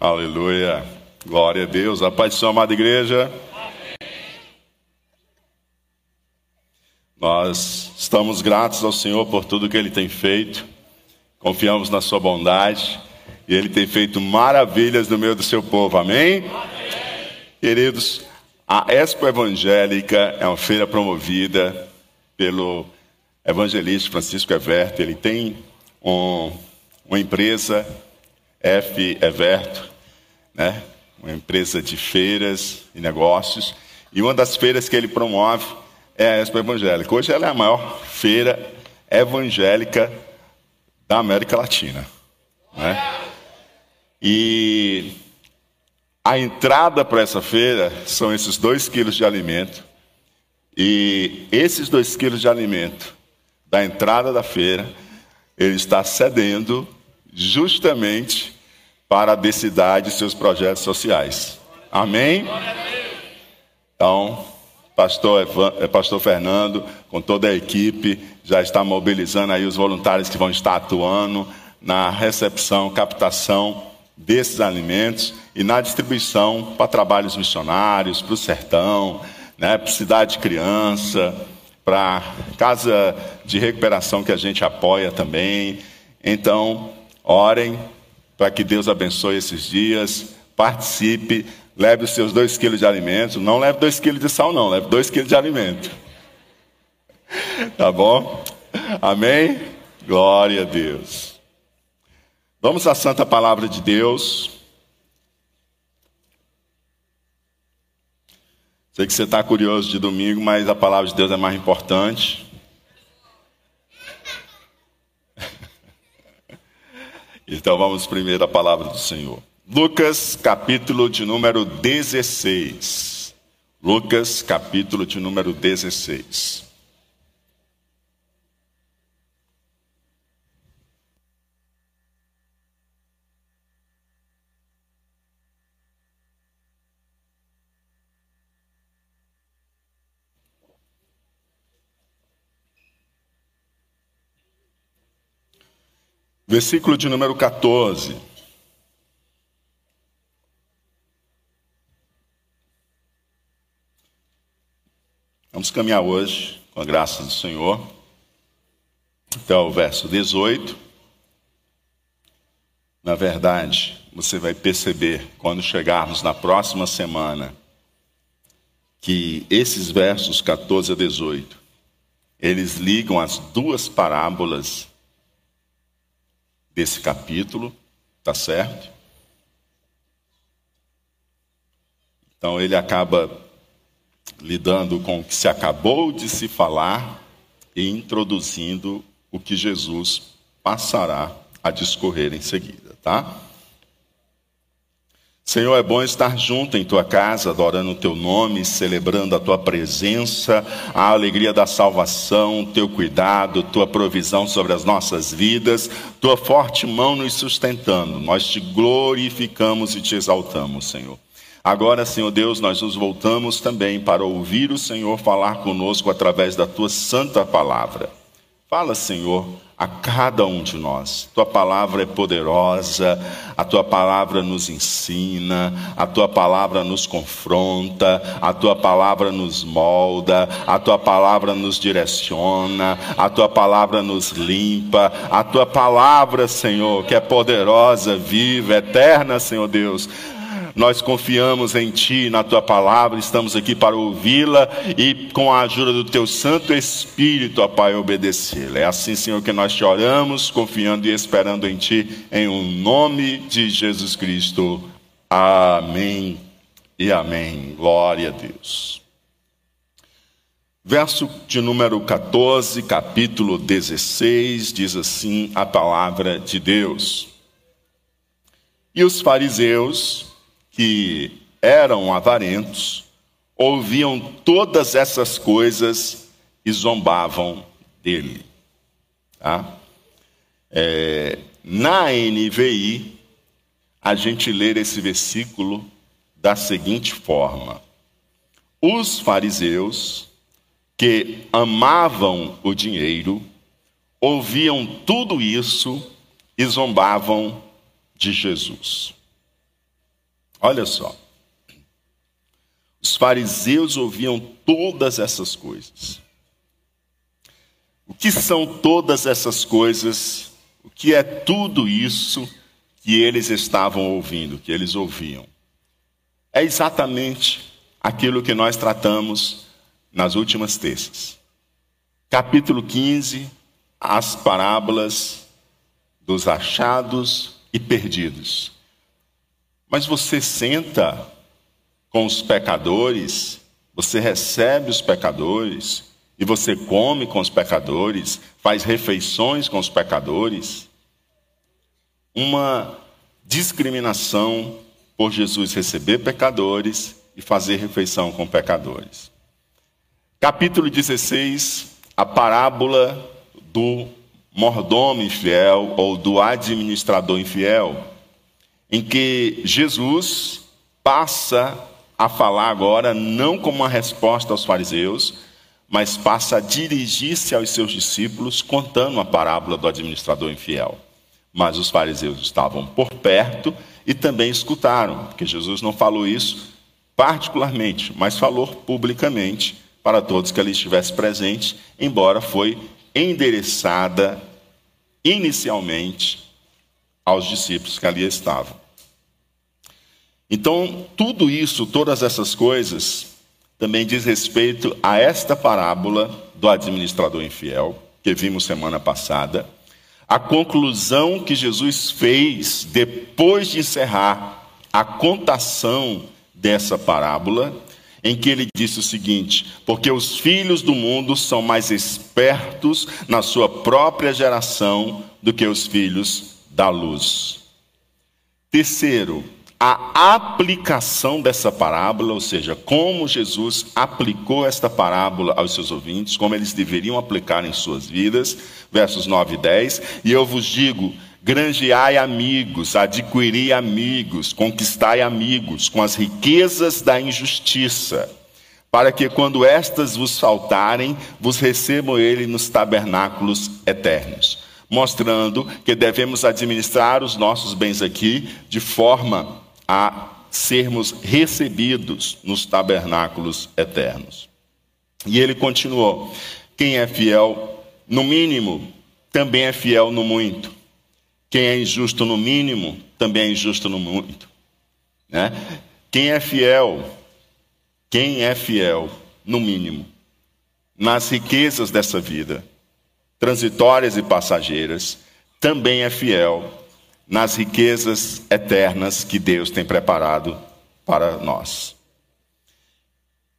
Aleluia. Glória a Deus. A paz do amada igreja. Nós estamos gratos ao Senhor por tudo que Ele tem feito. Confiamos na Sua bondade. E Ele tem feito maravilhas no meio do seu povo. Amém? Amém. Queridos, a Expo Evangélica é uma feira promovida pelo evangelista Francisco Everto. Ele tem um, uma empresa, F Everto, né? uma empresa de feiras e negócios. E uma das feiras que ele promove é a Expo Evangélica. Hoje ela é a maior feira evangélica da América Latina. Né? E a entrada para essa feira são esses dois quilos de alimento. E esses dois quilos de alimento da entrada da feira, ele está cedendo justamente para a densidade de seus projetos sociais. Amém? Então, pastor, eh, pastor Fernando, com toda a equipe, já está mobilizando aí os voluntários que vão estar atuando na recepção, captação desses alimentos e na distribuição para trabalhos missionários, para o sertão, né, para cidade de criança, para casa de recuperação que a gente apoia também. Então, orem para que Deus abençoe esses dias. Participe, leve os seus dois quilos de alimento. Não leve dois quilos de sal, não, leve dois quilos de alimento. Tá bom? Amém? Glória a Deus. Vamos à santa palavra de Deus. Sei que você está curioso de domingo, mas a palavra de Deus é mais importante. Então vamos primeiro à palavra do Senhor. Lucas, capítulo de número 16. Lucas, capítulo de número 16. Versículo de número 14. Vamos caminhar hoje, com a graça do Senhor, até o verso 18. Na verdade, você vai perceber quando chegarmos na próxima semana que esses versos 14 a 18 eles ligam as duas parábolas desse capítulo, tá certo? Então ele acaba lidando com o que se acabou de se falar e introduzindo o que Jesus passará a discorrer em seguida, tá? Senhor, é bom estar junto em tua casa, adorando o teu nome, celebrando a tua presença, a alegria da salvação, teu cuidado, tua provisão sobre as nossas vidas, tua forte mão nos sustentando. Nós te glorificamos e te exaltamos, Senhor. Agora, Senhor Deus, nós nos voltamos também para ouvir o Senhor falar conosco através da tua santa palavra. Fala, Senhor a cada um de nós. Tua palavra é poderosa, a tua palavra nos ensina, a tua palavra nos confronta, a tua palavra nos molda, a tua palavra nos direciona, a tua palavra nos limpa, a tua palavra, Senhor, que é poderosa, viva, eterna, Senhor Deus nós confiamos em Ti, na Tua palavra, estamos aqui para ouvi-la e, com a ajuda do Teu Santo Espírito, ó Pai, obedecê-la. É assim, Senhor, que nós te oramos, confiando e esperando em Ti, em o um nome de Jesus Cristo. Amém e amém. Glória a Deus. Verso de número 14, capítulo 16, diz assim a palavra de Deus. E os fariseus que eram avarentos, ouviam todas essas coisas e zombavam dele. Tá? É, na NVI, a gente lê esse versículo da seguinte forma: Os fariseus que amavam o dinheiro ouviam tudo isso e zombavam de Jesus. Olha só. Os fariseus ouviam todas essas coisas. O que são todas essas coisas? O que é tudo isso que eles estavam ouvindo, que eles ouviam? É exatamente aquilo que nós tratamos nas últimas terças. Capítulo 15, as parábolas dos achados e perdidos. Mas você senta com os pecadores, você recebe os pecadores, e você come com os pecadores, faz refeições com os pecadores. Uma discriminação por Jesus receber pecadores e fazer refeição com pecadores. Capítulo 16, a parábola do mordomo infiel ou do administrador infiel, em que Jesus passa a falar agora não como uma resposta aos fariseus, mas passa a dirigir-se aos seus discípulos contando a parábola do administrador infiel. Mas os fariseus estavam por perto e também escutaram, porque Jesus não falou isso particularmente, mas falou publicamente para todos que ali estivesse presente, embora foi endereçada inicialmente aos discípulos que ali estavam. Então, tudo isso, todas essas coisas, também diz respeito a esta parábola do administrador infiel, que vimos semana passada, a conclusão que Jesus fez depois de encerrar a contação dessa parábola, em que ele disse o seguinte: Porque os filhos do mundo são mais espertos na sua própria geração do que os filhos da luz. Terceiro, a aplicação dessa parábola, ou seja, como Jesus aplicou esta parábola aos seus ouvintes, como eles deveriam aplicar em suas vidas, versos 9 e 10. E eu vos digo: granjeai amigos, adquiri amigos, conquistai amigos com as riquezas da injustiça, para que quando estas vos faltarem, vos recebam ele nos tabernáculos eternos. Mostrando que devemos administrar os nossos bens aqui de forma a sermos recebidos nos tabernáculos eternos. E ele continuou: quem é fiel no mínimo, também é fiel no muito. Quem é injusto no mínimo, também é injusto no muito. Né? Quem é fiel, quem é fiel no mínimo, nas riquezas dessa vida, transitórias e passageiras, também é fiel nas riquezas eternas que Deus tem preparado para nós.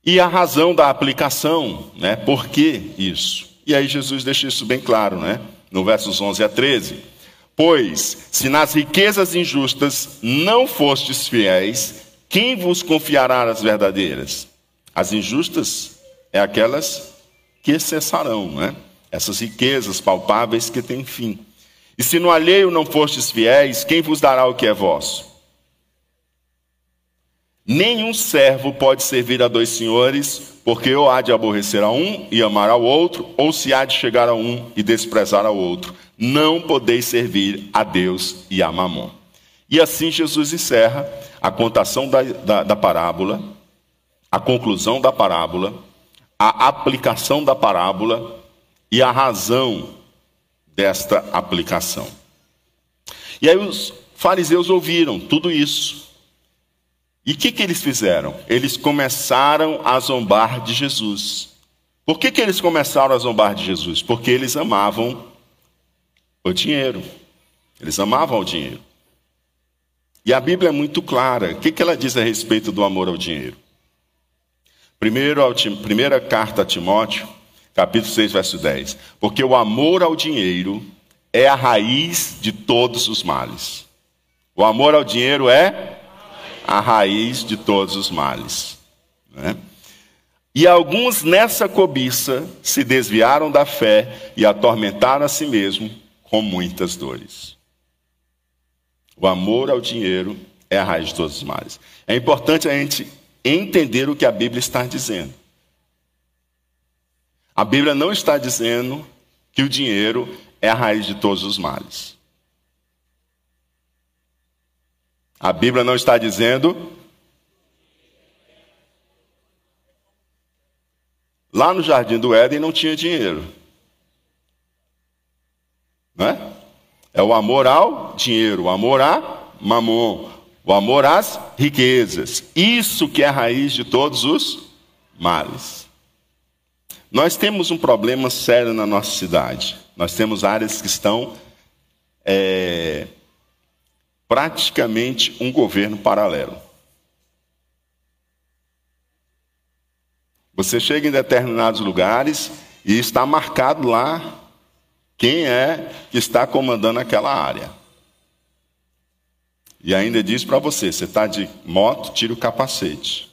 E a razão da aplicação, né? Por que isso? E aí Jesus deixa isso bem claro, né? No versos 11 a 13. Pois, se nas riquezas injustas não fostes fiéis, quem vos confiará as verdadeiras? As injustas é aquelas que cessarão, né? Essas riquezas palpáveis que têm fim. E se no alheio não fostes fiéis, quem vos dará o que é vosso? Nenhum servo pode servir a dois senhores, porque ou há de aborrecer a um e amar ao outro, ou se há de chegar a um e desprezar ao outro. Não podeis servir a Deus e a Mamon. E assim Jesus encerra a contação da, da, da parábola, a conclusão da parábola, a aplicação da parábola e a razão desta aplicação. E aí os fariseus ouviram tudo isso. E o que, que eles fizeram? Eles começaram a zombar de Jesus. Por que, que eles começaram a zombar de Jesus? Porque eles amavam o dinheiro. Eles amavam o dinheiro. E a Bíblia é muito clara. O que, que ela diz a respeito do amor ao dinheiro? Primeiro, primeira carta a Timóteo, capítulo 6, verso 10. Porque o amor ao dinheiro é a raiz de todos os males. O amor ao dinheiro é a raiz de todos os males. Né? E alguns nessa cobiça se desviaram da fé e atormentaram a si mesmo com muitas dores. O amor ao dinheiro é a raiz de todos os males. É importante a gente entender o que a Bíblia está dizendo. A Bíblia não está dizendo que o dinheiro é a raiz de todos os males. A Bíblia não está dizendo. Lá no jardim do Éden não tinha dinheiro. Não é? É o amor ao dinheiro, o amor a mamon, o amor às riquezas. Isso que é a raiz de todos os males. Nós temos um problema sério na nossa cidade. Nós temos áreas que estão é, praticamente um governo paralelo. Você chega em determinados lugares e está marcado lá quem é que está comandando aquela área. E ainda diz para você: você está de moto, tira o capacete.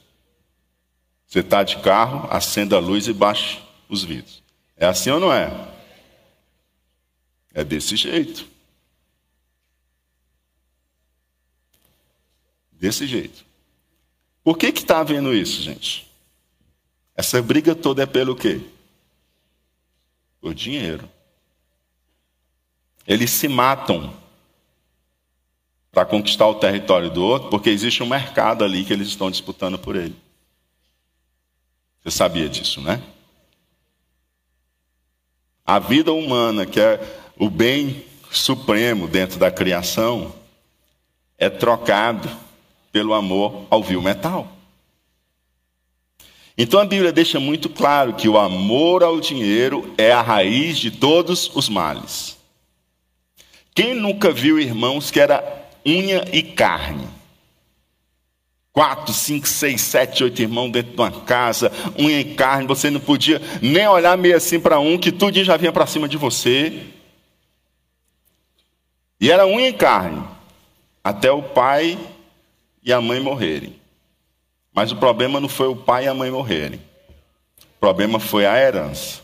Você está de carro, acenda a luz e baixe os vidros. É assim ou não é? É desse jeito. Desse jeito. Por que está havendo isso, gente? Essa briga toda é pelo quê? Por dinheiro. Eles se matam para conquistar o território do outro, porque existe um mercado ali que eles estão disputando por ele. Você sabia disso, né? A vida humana, que é o bem supremo dentro da criação, é trocado pelo amor ao vil metal. Então a Bíblia deixa muito claro que o amor ao dinheiro é a raiz de todos os males. Quem nunca viu irmãos que era unha e carne? Quatro, cinco, seis, sete, oito irmãos dentro de uma casa, unha e carne, você não podia nem olhar meio assim para um, que tudo já vinha para cima de você. E era unha e carne, até o pai e a mãe morrerem. Mas o problema não foi o pai e a mãe morrerem. O problema foi a herança.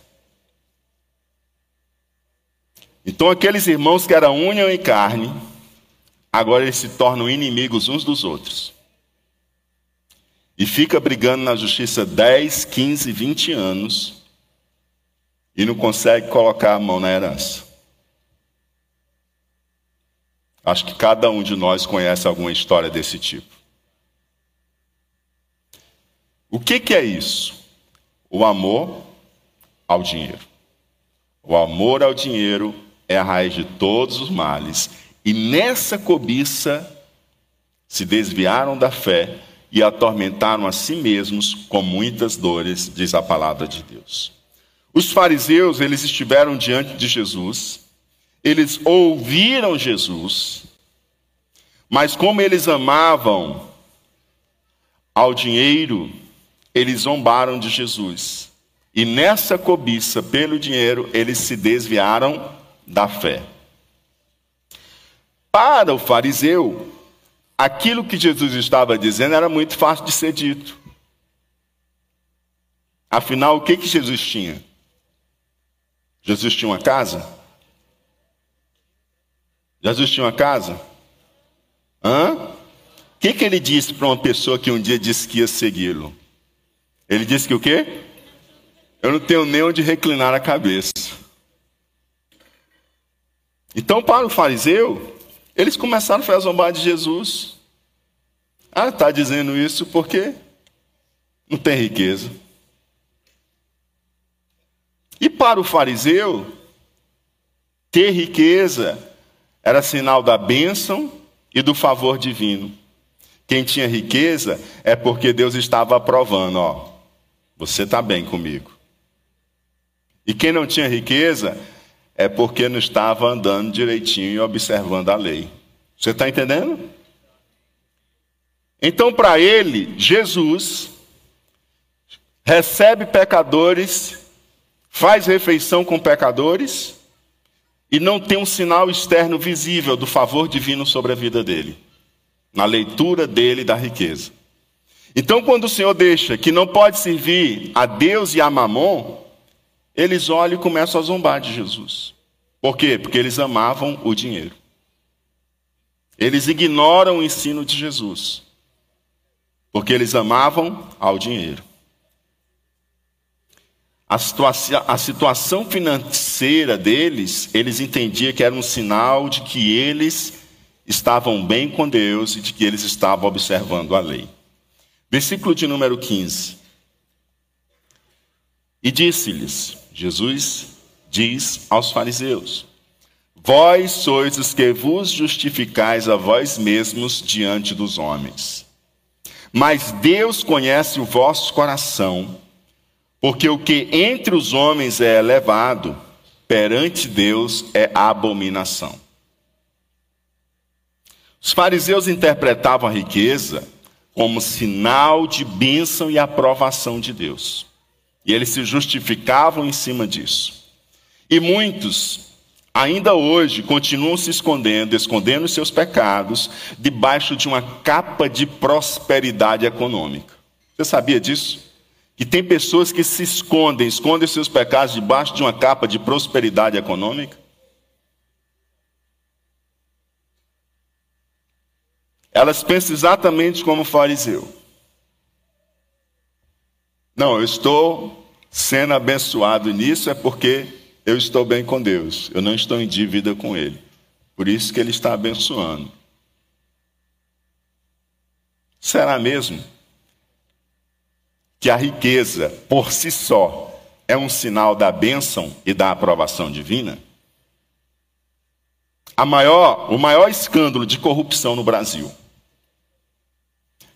Então aqueles irmãos que eram unha e carne, agora eles se tornam inimigos uns dos outros. E fica brigando na justiça 10, 15, 20 anos e não consegue colocar a mão na herança. Acho que cada um de nós conhece alguma história desse tipo. O que, que é isso? O amor ao dinheiro. O amor ao dinheiro é a raiz de todos os males. E nessa cobiça se desviaram da fé e atormentaram a si mesmos com muitas dores, diz a palavra de Deus. Os fariseus, eles estiveram diante de Jesus eles ouviram Jesus, mas como eles amavam ao dinheiro, eles zombaram de Jesus. E nessa cobiça pelo dinheiro, eles se desviaram da fé. Para o fariseu, aquilo que Jesus estava dizendo era muito fácil de ser dito. Afinal, o que, que Jesus tinha? Jesus tinha uma casa? Jesus tinha uma casa? Hã? O que, que ele disse para uma pessoa que um dia disse que ia segui-lo? Ele disse que o quê? Eu não tenho nem onde reclinar a cabeça. Então, para o fariseu, eles começaram a zombar de Jesus. Ah, está dizendo isso porque não tem riqueza. E para o fariseu, ter riqueza era sinal da bênção e do favor divino. Quem tinha riqueza é porque Deus estava aprovando, ó, você está bem comigo. E quem não tinha riqueza é porque não estava andando direitinho e observando a lei. Você está entendendo? Então, para ele, Jesus recebe pecadores, faz refeição com pecadores e não tem um sinal externo visível do favor divino sobre a vida dele, na leitura dele da riqueza. Então, quando o Senhor deixa que não pode servir a Deus e a Mamon, eles olham e começam a zombar de Jesus. Por quê? Porque eles amavam o dinheiro. Eles ignoram o ensino de Jesus. Porque eles amavam ao dinheiro. A situação, a situação financeira deles, eles entendiam que era um sinal de que eles estavam bem com Deus e de que eles estavam observando a lei. Versículo de número 15. E disse-lhes, Jesus diz aos fariseus: Vós sois os que vos justificais a vós mesmos diante dos homens. Mas Deus conhece o vosso coração, porque o que entre os homens é elevado, perante Deus é abominação. Os fariseus interpretavam a riqueza como sinal de bênção e aprovação de Deus. E eles se justificavam em cima disso. E muitos, ainda hoje, continuam se escondendo, escondendo seus pecados, debaixo de uma capa de prosperidade econômica. Você sabia disso? Que tem pessoas que se escondem, escondem seus pecados debaixo de uma capa de prosperidade econômica? Elas pensam exatamente como o fariseu. Não, eu estou sendo abençoado nisso é porque eu estou bem com Deus. Eu não estou em dívida com Ele. Por isso que Ele está abençoando. Será mesmo que a riqueza, por si só, é um sinal da bênção e da aprovação divina? Maior, o maior escândalo de corrupção no Brasil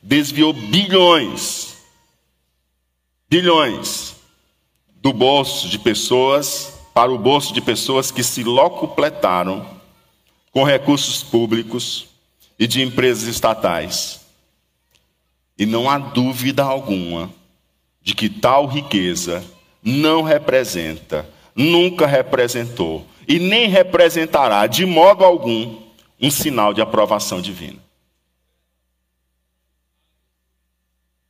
desviou bilhões, bilhões do bolso de pessoas para o bolso de pessoas que se locupletaram com recursos públicos e de empresas estatais. E não há dúvida alguma de que tal riqueza não representa, nunca representou e nem representará de modo algum um sinal de aprovação divina.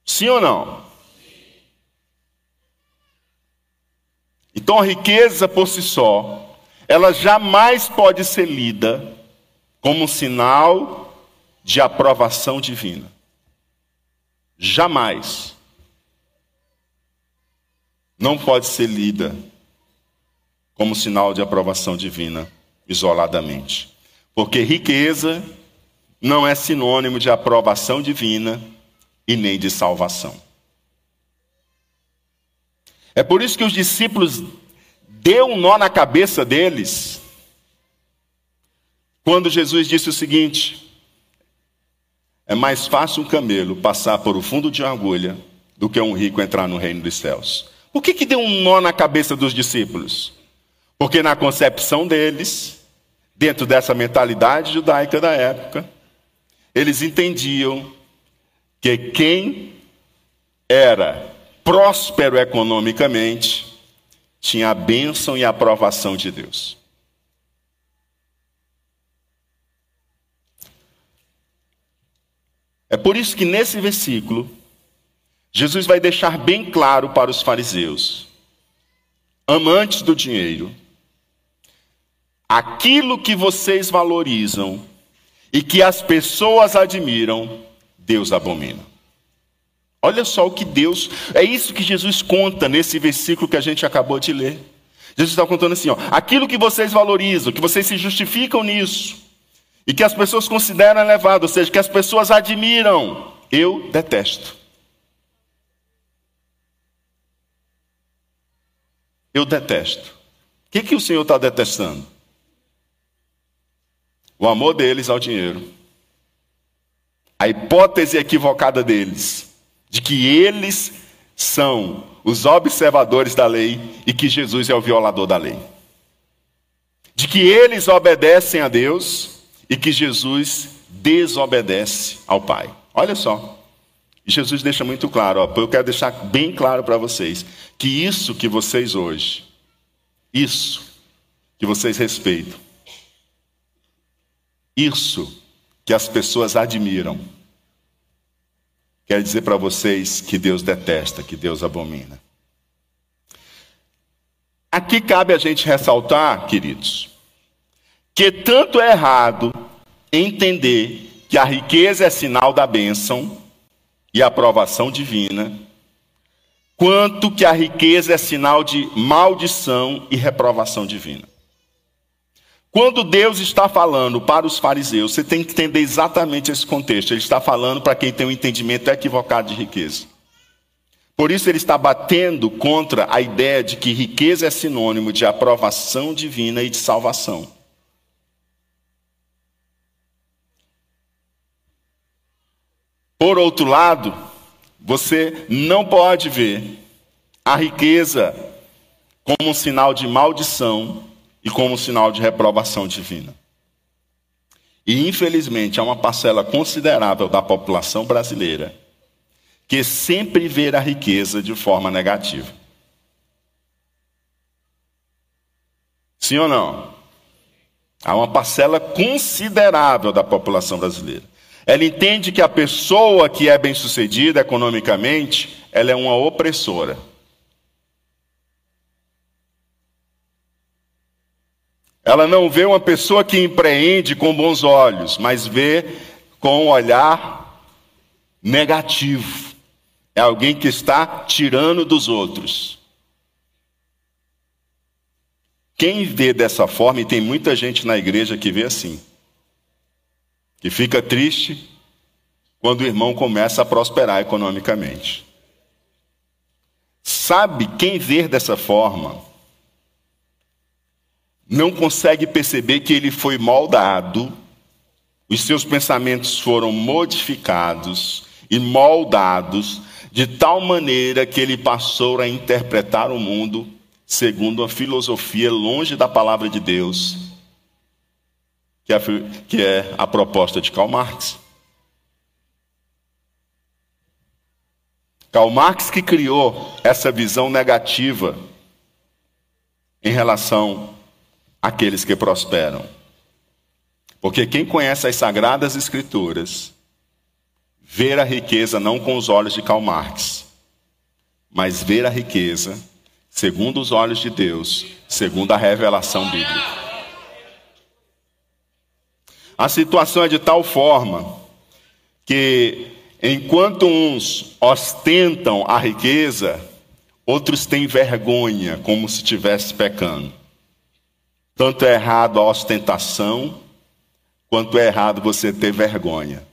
Sim ou não? Então a riqueza por si só, ela jamais pode ser lida como um sinal de aprovação divina. Jamais. Não pode ser lida como sinal de aprovação divina isoladamente. Porque riqueza não é sinônimo de aprovação divina e nem de salvação. É por isso que os discípulos deu um nó na cabeça deles quando Jesus disse o seguinte: é mais fácil um camelo passar por o fundo de uma agulha do que um rico entrar no reino dos céus. Por que, que deu um nó na cabeça dos discípulos? Porque na concepção deles, dentro dessa mentalidade judaica da época, eles entendiam que quem era próspero economicamente tinha a bênção e a aprovação de Deus. É por isso que nesse versículo, Jesus vai deixar bem claro para os fariseus, amantes do dinheiro, aquilo que vocês valorizam e que as pessoas admiram, Deus abomina. Olha só o que Deus, é isso que Jesus conta nesse versículo que a gente acabou de ler. Jesus está contando assim: ó, aquilo que vocês valorizam, que vocês se justificam nisso, e que as pessoas consideram elevado, ou seja, que as pessoas admiram, eu detesto. Eu detesto. O que, que o Senhor está detestando? O amor deles ao dinheiro a hipótese equivocada deles, de que eles são os observadores da lei e que Jesus é o violador da lei. De que eles obedecem a Deus e que Jesus desobedece ao Pai. Olha só. Jesus deixa muito claro, ó, eu quero deixar bem claro para vocês que isso que vocês hoje, isso que vocês respeitam, isso que as pessoas admiram. Quero dizer para vocês que Deus detesta, que Deus abomina. Aqui cabe a gente ressaltar, queridos, que tanto é errado entender que a riqueza é sinal da bênção e aprovação divina, quanto que a riqueza é sinal de maldição e reprovação divina. Quando Deus está falando para os fariseus, você tem que entender exatamente esse contexto. Ele está falando para quem tem um entendimento equivocado de riqueza. Por isso ele está batendo contra a ideia de que riqueza é sinônimo de aprovação divina e de salvação. Por outro lado, você não pode ver a riqueza como um sinal de maldição e como sinal de reprovação divina. E infelizmente há uma parcela considerável da população brasileira que sempre vê a riqueza de forma negativa. Sim ou não? Há uma parcela considerável da população brasileira. Ela entende que a pessoa que é bem-sucedida economicamente, ela é uma opressora. Ela não vê uma pessoa que empreende com bons olhos, mas vê com um olhar negativo. É alguém que está tirando dos outros. Quem vê dessa forma, e tem muita gente na igreja que vê assim, que fica triste quando o irmão começa a prosperar economicamente. Sabe quem vê dessa forma não consegue perceber que ele foi moldado, os seus pensamentos foram modificados e moldados de tal maneira que ele passou a interpretar o mundo segundo a filosofia longe da palavra de Deus, que é, que é a proposta de Karl Marx. Karl Marx que criou essa visão negativa em relação àqueles que prosperam. Porque quem conhece as sagradas escrituras, vê a riqueza não com os olhos de Karl Marx, mas vê a riqueza segundo os olhos de Deus, segundo a revelação bíblica. A situação é de tal forma que, enquanto uns ostentam a riqueza, outros têm vergonha, como se estivesse pecando. Tanto é errado a ostentação, quanto é errado você ter vergonha.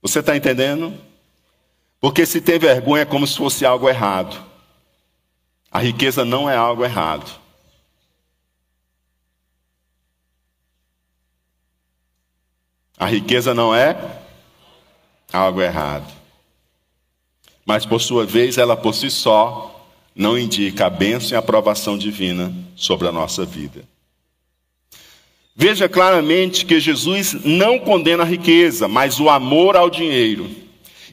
Você está entendendo? Porque se ter vergonha é como se fosse algo errado. A riqueza não é algo errado. A riqueza não é algo errado. Mas, por sua vez, ela por si só não indica a bênção e a aprovação divina sobre a nossa vida. Veja claramente que Jesus não condena a riqueza, mas o amor ao dinheiro.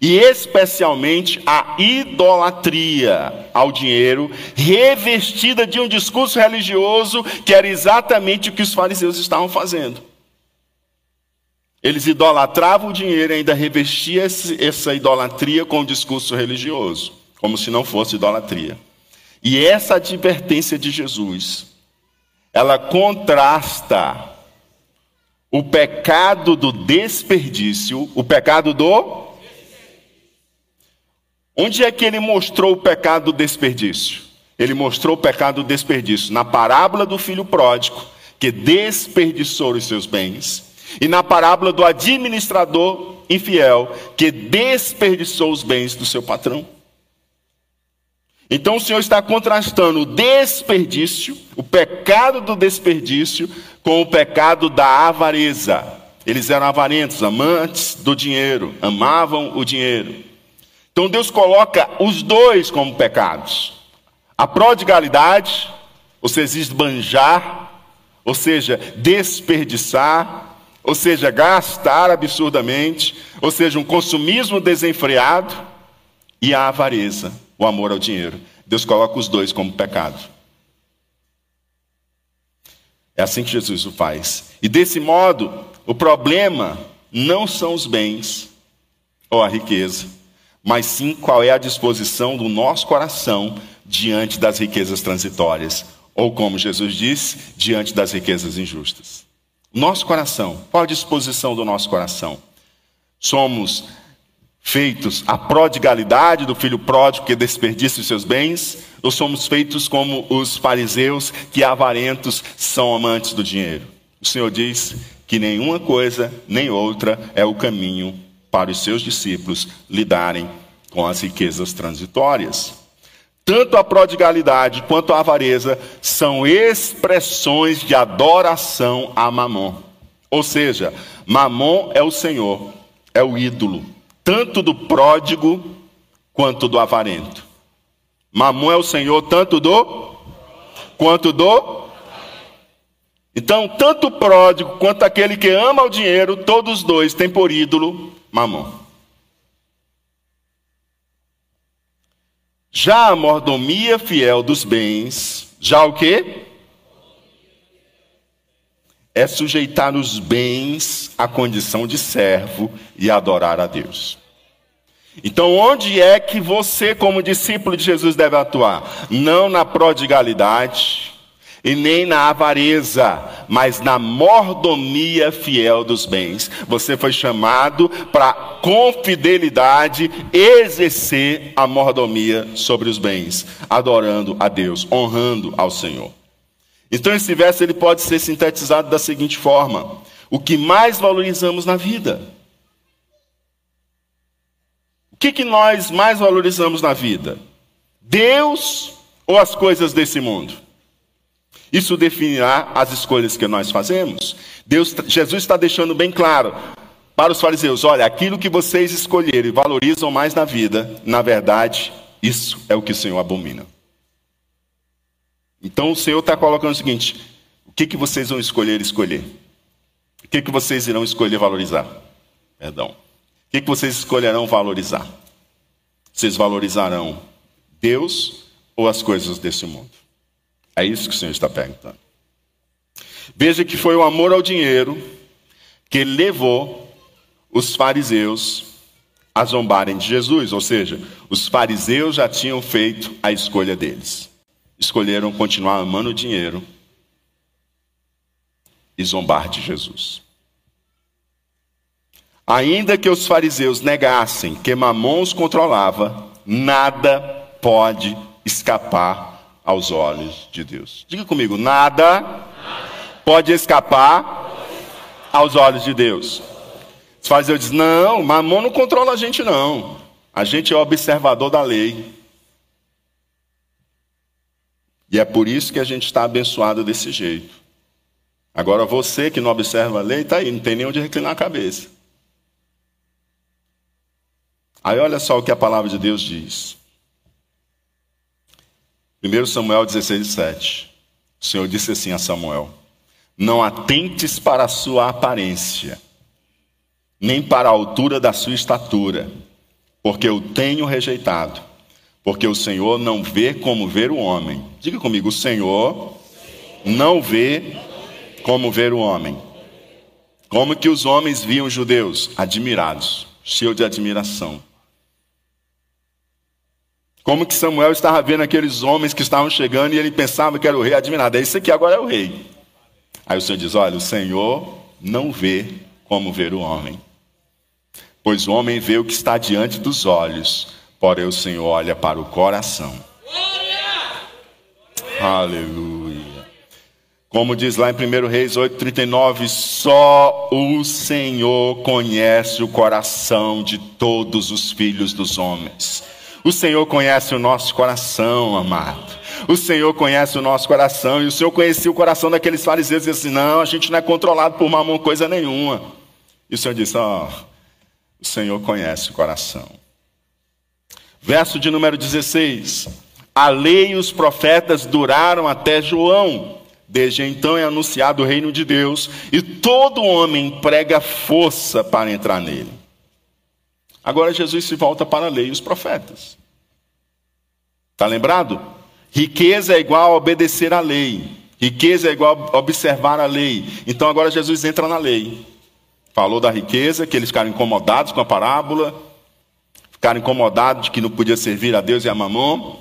E especialmente a idolatria ao dinheiro, revestida de um discurso religioso que era exatamente o que os fariseus estavam fazendo. Eles idolatravam o dinheiro e ainda revestiam essa idolatria com o discurso religioso, como se não fosse idolatria. E essa advertência de Jesus, ela contrasta o pecado do desperdício, o pecado do. Onde é que ele mostrou o pecado do desperdício? Ele mostrou o pecado do desperdício na parábola do filho pródigo, que desperdiçou os seus bens e na parábola do administrador infiel, que desperdiçou os bens do seu patrão. Então o Senhor está contrastando o desperdício, o pecado do desperdício, com o pecado da avareza. Eles eram avarentos, amantes do dinheiro, amavam o dinheiro. Então Deus coloca os dois como pecados: a prodigalidade, ou seja, esbanjar, ou seja, desperdiçar, ou seja, gastar absurdamente, ou seja, um consumismo desenfreado e a avareza, o amor ao dinheiro. Deus coloca os dois como pecado. É assim que Jesus o faz. E desse modo, o problema não são os bens ou a riqueza, mas sim qual é a disposição do nosso coração diante das riquezas transitórias, ou como Jesus disse, diante das riquezas injustas. Nosso coração, qual a disposição do nosso coração? Somos feitos a prodigalidade do filho pródigo que desperdiça os seus bens, ou somos feitos como os fariseus que avarentos são amantes do dinheiro? O Senhor diz que nenhuma coisa nem outra é o caminho para os seus discípulos lidarem com as riquezas transitórias. Tanto a prodigalidade quanto a avareza são expressões de adoração a Mamon. Ou seja, Mamon é o Senhor, é o ídolo, tanto do pródigo quanto do avarento. Mamon é o Senhor tanto do quanto do então, tanto o pródigo quanto aquele que ama o dinheiro, todos dois têm por ídolo Mamon. Já a mordomia fiel dos bens, já o quê? É sujeitar os bens à condição de servo e adorar a Deus. Então, onde é que você, como discípulo de Jesus, deve atuar? Não na prodigalidade, e nem na avareza, mas na mordomia fiel dos bens. Você foi chamado para, com fidelidade, exercer a mordomia sobre os bens, adorando a Deus, honrando ao Senhor. Então, esse verso ele pode ser sintetizado da seguinte forma: o que mais valorizamos na vida? O que, que nós mais valorizamos na vida? Deus ou as coisas desse mundo? Isso definirá as escolhas que nós fazemos. Deus, Jesus está deixando bem claro para os fariseus: olha, aquilo que vocês escolherem e valorizam mais na vida, na verdade, isso é o que o Senhor abomina. Então o Senhor está colocando o seguinte: o que, que vocês vão escolher escolher? O que, que vocês irão escolher valorizar? Perdão. O que, que vocês escolherão valorizar? Vocês valorizarão Deus ou as coisas desse mundo? É isso que o Senhor está perguntando. Veja que foi o amor ao dinheiro que levou os fariseus a zombarem de Jesus, ou seja, os fariseus já tinham feito a escolha deles. Escolheram continuar amando o dinheiro e zombar de Jesus. Ainda que os fariseus negassem que Mamon os controlava, nada pode escapar aos olhos de Deus. Diga comigo, nada pode escapar aos olhos de Deus. Os fariseus dizem, não, mamão não controla a gente não. A gente é observador da lei. E é por isso que a gente está abençoado desse jeito. Agora você que não observa a lei, está aí, não tem nem onde reclinar a cabeça. Aí olha só o que a palavra de Deus diz. 1 Samuel 16, 7. O Senhor disse assim a Samuel: Não atentes para a sua aparência, nem para a altura da sua estatura, porque eu tenho rejeitado. Porque o Senhor não vê como ver o homem. Diga comigo: o Senhor não vê como ver o homem. Como que os homens viam os judeus? Admirados, cheios de admiração. Como que Samuel estava vendo aqueles homens que estavam chegando e ele pensava que era o rei admirado. É isso aqui agora é o rei. Aí o Senhor diz: Olha, o Senhor não vê como ver o homem. Pois o homem vê o que está diante dos olhos, porém o Senhor olha para o coração. Aleluia. Como diz lá em 1 Reis 8,39, só o Senhor conhece o coração de todos os filhos dos homens. O Senhor conhece o nosso coração, amado. O Senhor conhece o nosso coração. E o Senhor conhecia o coração daqueles fariseus e disse não, a gente não é controlado por mamão coisa nenhuma. E o Senhor disse: ó, oh, o Senhor conhece o coração. Verso de número 16: A lei e os profetas duraram até João. Desde então é anunciado o reino de Deus, e todo homem prega força para entrar nele. Agora Jesus se volta para a lei e os profetas. Está lembrado? Riqueza é igual a obedecer à lei. Riqueza é igual a observar a lei. Então agora Jesus entra na lei. Falou da riqueza, que eles ficaram incomodados com a parábola, ficaram incomodados de que não podia servir a Deus e a mamão.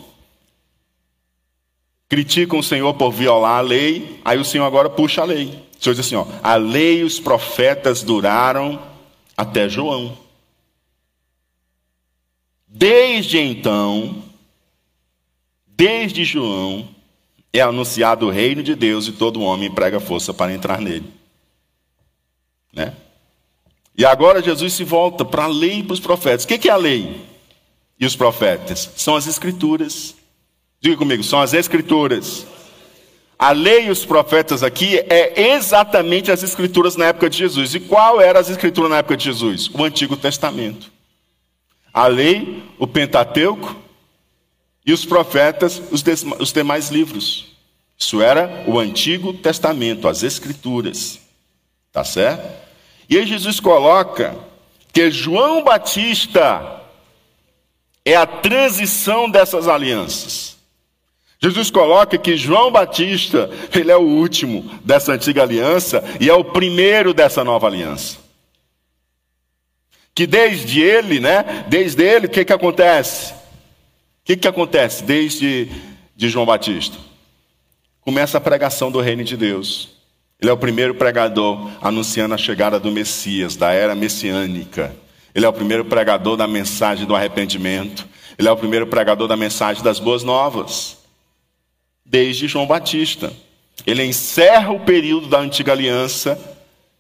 Criticam o Senhor por violar a lei, aí o Senhor agora puxa a lei. O Senhor diz assim: ó, a lei e os profetas duraram até João. Desde então, desde João, é anunciado o reino de Deus e todo homem prega força para entrar nele. Né? E agora Jesus se volta para a lei e para os profetas. O que é a lei e os profetas? São as escrituras. Diga comigo, são as escrituras. A lei e os profetas aqui é exatamente as escrituras na época de Jesus. E qual era as escrituras na época de Jesus? O Antigo Testamento. A lei, o Pentateuco e os profetas, os, os demais livros. Isso era o Antigo Testamento, as escrituras. Tá certo? E aí Jesus coloca que João Batista é a transição dessas alianças. Jesus coloca que João Batista, ele é o último dessa antiga aliança e é o primeiro dessa nova aliança. Que desde ele, né? Desde ele, o que que acontece? O que que acontece desde de João Batista? Começa a pregação do reino de Deus. Ele é o primeiro pregador anunciando a chegada do Messias, da era messiânica. Ele é o primeiro pregador da mensagem do arrependimento. Ele é o primeiro pregador da mensagem das boas novas. Desde João Batista. Ele encerra o período da antiga aliança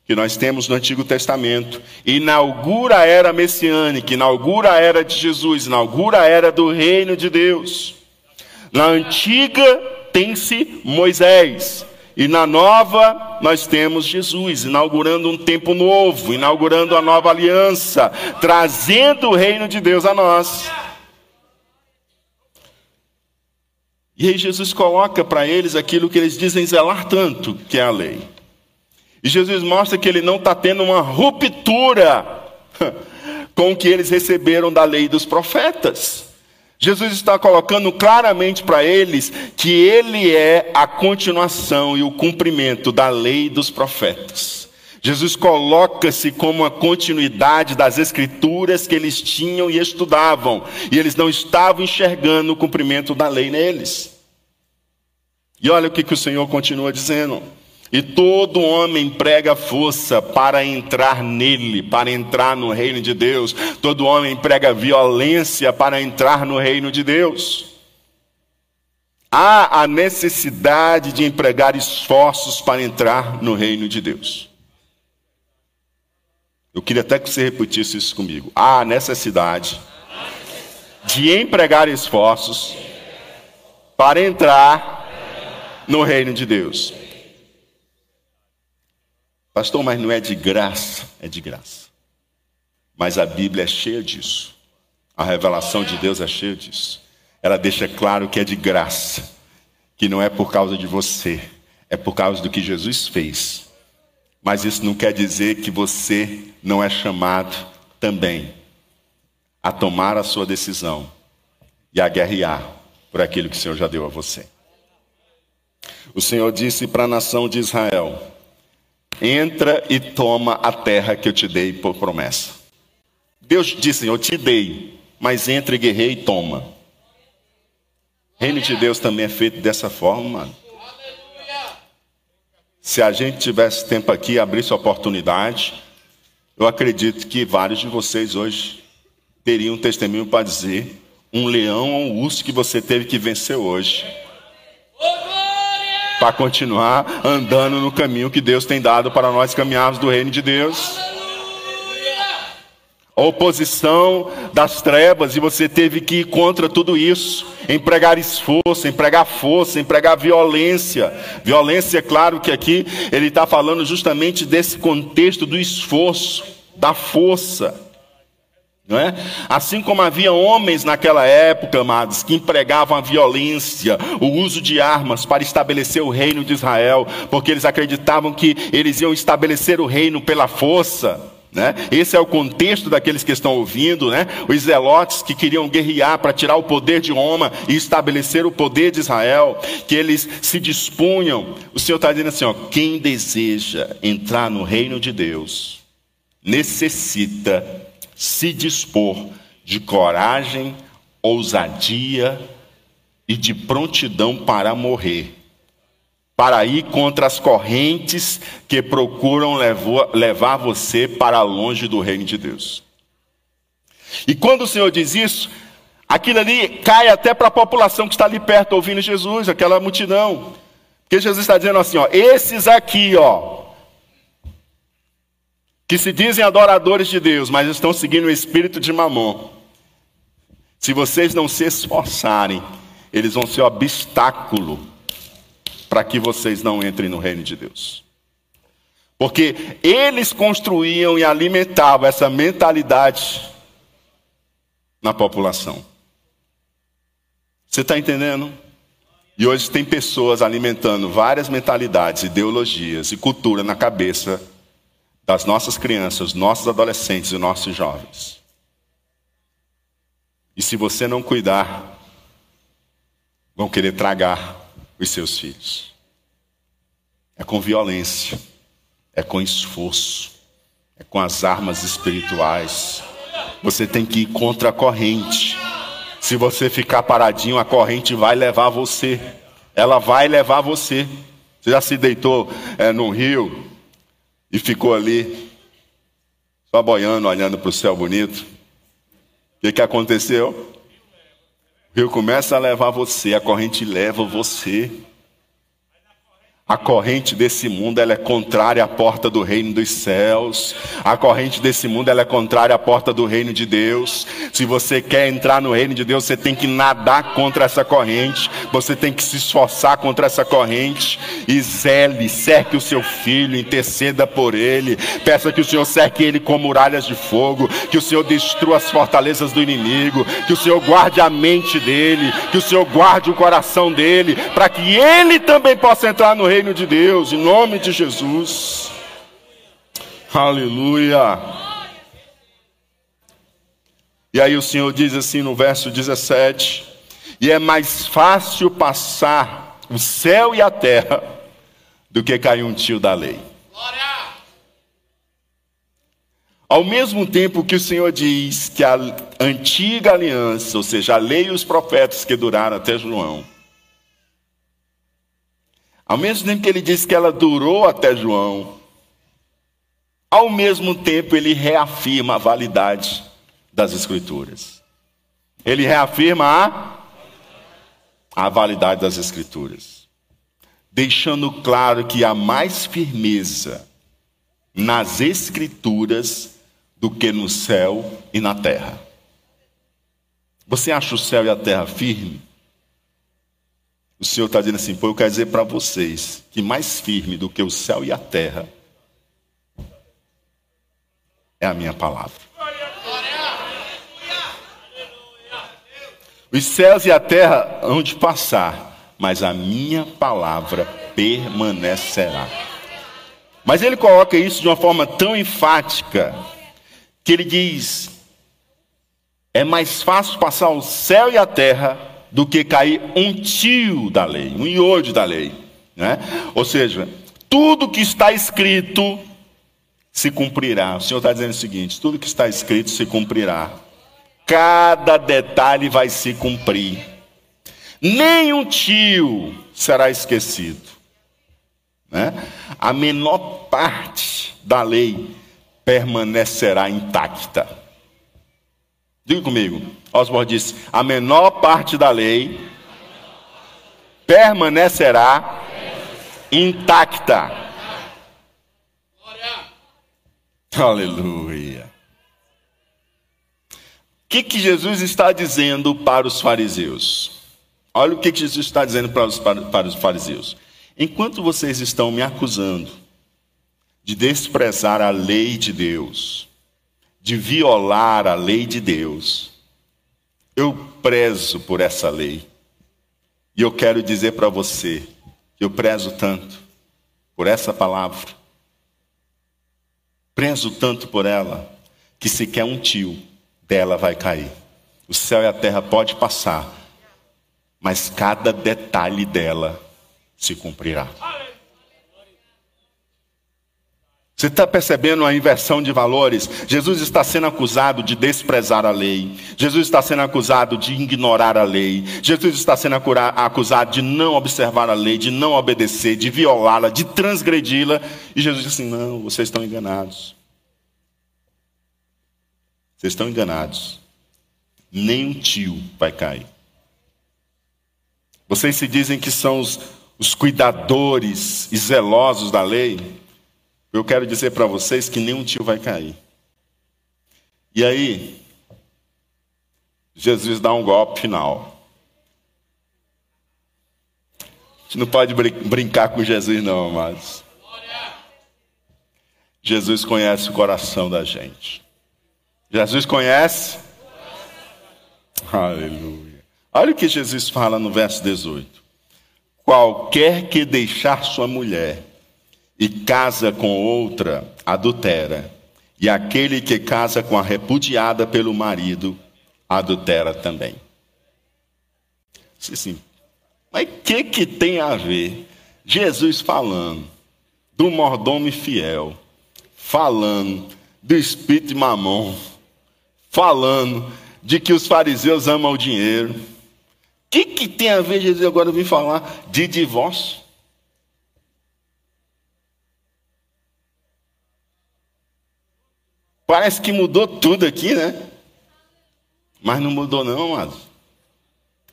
que nós temos no Antigo Testamento, inaugura a era messiânica, inaugura a era de Jesus, inaugura a era do reino de Deus. Na antiga tem-se Moisés, e na nova, nós temos Jesus, inaugurando um tempo novo, inaugurando a nova aliança, trazendo o reino de Deus a nós. E aí Jesus coloca para eles aquilo que eles dizem zelar tanto, que é a lei. E Jesus mostra que ele não está tendo uma ruptura com o que eles receberam da lei dos profetas. Jesus está colocando claramente para eles que ele é a continuação e o cumprimento da lei dos profetas. Jesus coloca-se como a continuidade das escrituras que eles tinham e estudavam, e eles não estavam enxergando o cumprimento da lei neles. E olha o que, que o Senhor continua dizendo. E todo homem prega força para entrar nele, para entrar no reino de Deus. Todo homem prega violência para entrar no reino de Deus. Há a necessidade de empregar esforços para entrar no reino de Deus. Eu queria até que você repetisse isso comigo. Há a necessidade de empregar esforços para entrar no reino de Deus. Pastor, mas não é de graça? É de graça. Mas a Bíblia é cheia disso. A revelação de Deus é cheia disso. Ela deixa claro que é de graça, que não é por causa de você, é por causa do que Jesus fez. Mas isso não quer dizer que você não é chamado também a tomar a sua decisão e a guerrear por aquilo que o Senhor já deu a você. O Senhor disse para a nação de Israel: Entra e toma a terra que eu te dei por promessa. Deus disse: Eu te dei, mas entra e guerreia e toma. Reino de Deus também é feito dessa forma. Se a gente tivesse tempo aqui, abrisse a oportunidade, eu acredito que vários de vocês hoje teriam um testemunho para dizer um leão ou um urso que você teve que vencer hoje para continuar andando no caminho que Deus tem dado para nós caminharmos do reino de Deus. A oposição das trevas, e você teve que ir contra tudo isso, empregar esforço, empregar força, empregar violência. Violência, é claro que aqui ele está falando justamente desse contexto do esforço, da força. Não é? Assim como havia homens naquela época, amados, que empregavam a violência, o uso de armas para estabelecer o reino de Israel, porque eles acreditavam que eles iam estabelecer o reino pela força. Né? Esse é o contexto daqueles que estão ouvindo, né? os zelotes que queriam guerrear para tirar o poder de Roma e estabelecer o poder de Israel, que eles se dispunham. O Senhor está dizendo assim: ó, quem deseja entrar no reino de Deus necessita se dispor de coragem, ousadia e de prontidão para morrer, para ir contra as correntes que procuram levar você para longe do reino de Deus. E quando o Senhor diz isso, aquilo ali cai até para a população que está ali perto ouvindo Jesus, aquela multidão. Porque Jesus está dizendo assim, ó, esses aqui, ó, que se dizem adoradores de Deus, mas estão seguindo o espírito de Mamon, se vocês não se esforçarem, eles vão ser obstáculo para que vocês não entrem no reino de Deus. Porque eles construíam e alimentavam essa mentalidade na população. Você está entendendo? E hoje tem pessoas alimentando várias mentalidades, ideologias e cultura na cabeça das nossas crianças, nossos adolescentes e nossos jovens. E se você não cuidar, vão querer tragar os seus filhos. É com violência, é com esforço, é com as armas espirituais. Você tem que ir contra a corrente. Se você ficar paradinho, a corrente vai levar você. Ela vai levar você. Você já se deitou é, num rio e ficou ali, só boiando, olhando para o céu bonito? O que, que aconteceu? O rio começa a levar você, a corrente leva você. A corrente desse mundo ela é contrária à porta do reino dos céus. A corrente desse mundo ela é contrária à porta do reino de Deus. Se você quer entrar no reino de Deus, você tem que nadar contra essa corrente. Você tem que se esforçar contra essa corrente. E zele, cerque o seu filho, interceda por ele. Peça que o Senhor cerque ele com muralhas de fogo. Que o Senhor destrua as fortalezas do inimigo. Que o Senhor guarde a mente dele. Que o Senhor guarde o coração dele. Para que ele também possa entrar no reino reino de Deus, em nome de Jesus. Aleluia. E aí o Senhor diz assim no verso 17: E é mais fácil passar o céu e a terra do que cair um tio da lei. Ao mesmo tempo que o Senhor diz que a antiga aliança, ou seja, a lei e os profetas que duraram até João, ao mesmo tempo que ele diz que ela durou até João, ao mesmo tempo ele reafirma a validade das Escrituras. Ele reafirma a, a validade das Escrituras, deixando claro que há mais firmeza nas Escrituras do que no céu e na terra. Você acha o céu e a terra firme? O Senhor está dizendo assim: pô, eu quero dizer para vocês que mais firme do que o céu e a terra é a minha palavra. Os céus e a terra hão de passar, mas a minha palavra permanecerá. Mas ele coloca isso de uma forma tão enfática que ele diz: é mais fácil passar o céu e a terra do que cair um tio da lei, um iodo da lei. Né? Ou seja, tudo que está escrito se cumprirá. O Senhor está dizendo o seguinte: tudo que está escrito se cumprirá. Cada detalhe vai se cumprir. Nem um tio será esquecido. Né? A menor parte da lei permanecerá intacta. Diga comigo. Osborne disse: a menor parte da lei permanecerá intacta. Aleluia. O que, que Jesus está dizendo para os fariseus? Olha o que, que Jesus está dizendo para os, para, para os fariseus. Enquanto vocês estão me acusando de desprezar a lei de Deus, de violar a lei de Deus, eu prezo por essa lei. E eu quero dizer para você que eu prezo tanto por essa palavra. Prezo tanto por ela que sequer um tio dela vai cair. O céu e a terra pode passar, mas cada detalhe dela se cumprirá. Você está percebendo a inversão de valores? Jesus está sendo acusado de desprezar a lei. Jesus está sendo acusado de ignorar a lei. Jesus está sendo acusado de não observar a lei, de não obedecer, de violá-la, de transgredi-la. E Jesus diz assim: não, vocês estão enganados. Vocês estão enganados. Nem um tio vai cair. Vocês se dizem que são os, os cuidadores e zelosos da lei. Eu quero dizer para vocês que nenhum tio vai cair. E aí, Jesus dá um golpe final. A gente não pode brin brincar com Jesus, não, amados. Jesus conhece o coração da gente. Jesus conhece? Aleluia. Olha o que Jesus fala no verso 18. Qualquer que deixar sua mulher e casa com outra, adultera. E aquele que casa com a repudiada pelo marido, adultera também. Sim, mas o que, que tem a ver Jesus falando do mordomo fiel, falando do espírito de mamão, falando de que os fariseus amam o dinheiro? O que, que tem a ver Jesus agora vir falar de divórcio? Parece que mudou tudo aqui, né? Mas não mudou, não, amado.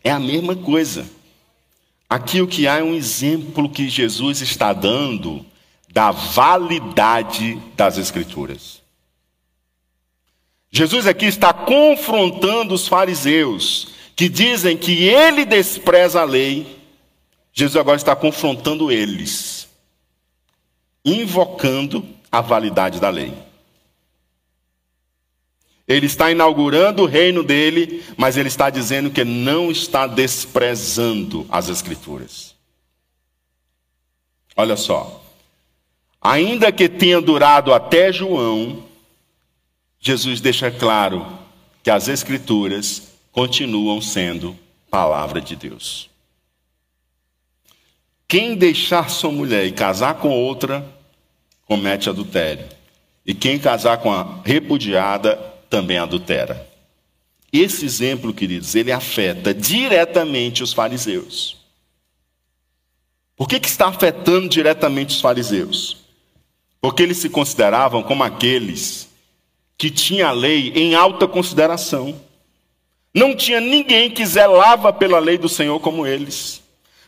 É a mesma coisa. Aqui o que há é um exemplo que Jesus está dando da validade das Escrituras. Jesus aqui está confrontando os fariseus que dizem que ele despreza a lei. Jesus agora está confrontando eles, invocando a validade da lei. Ele está inaugurando o reino dele, mas ele está dizendo que não está desprezando as Escrituras. Olha só. Ainda que tenha durado até João, Jesus deixa claro que as Escrituras continuam sendo palavra de Deus. Quem deixar sua mulher e casar com outra, comete adultério. E quem casar com a repudiada, também adultera. Esse exemplo, queridos, ele afeta diretamente os fariseus. Por que, que está afetando diretamente os fariseus? Porque eles se consideravam como aqueles que tinham a lei em alta consideração. Não tinha ninguém que zelava pela lei do Senhor como eles.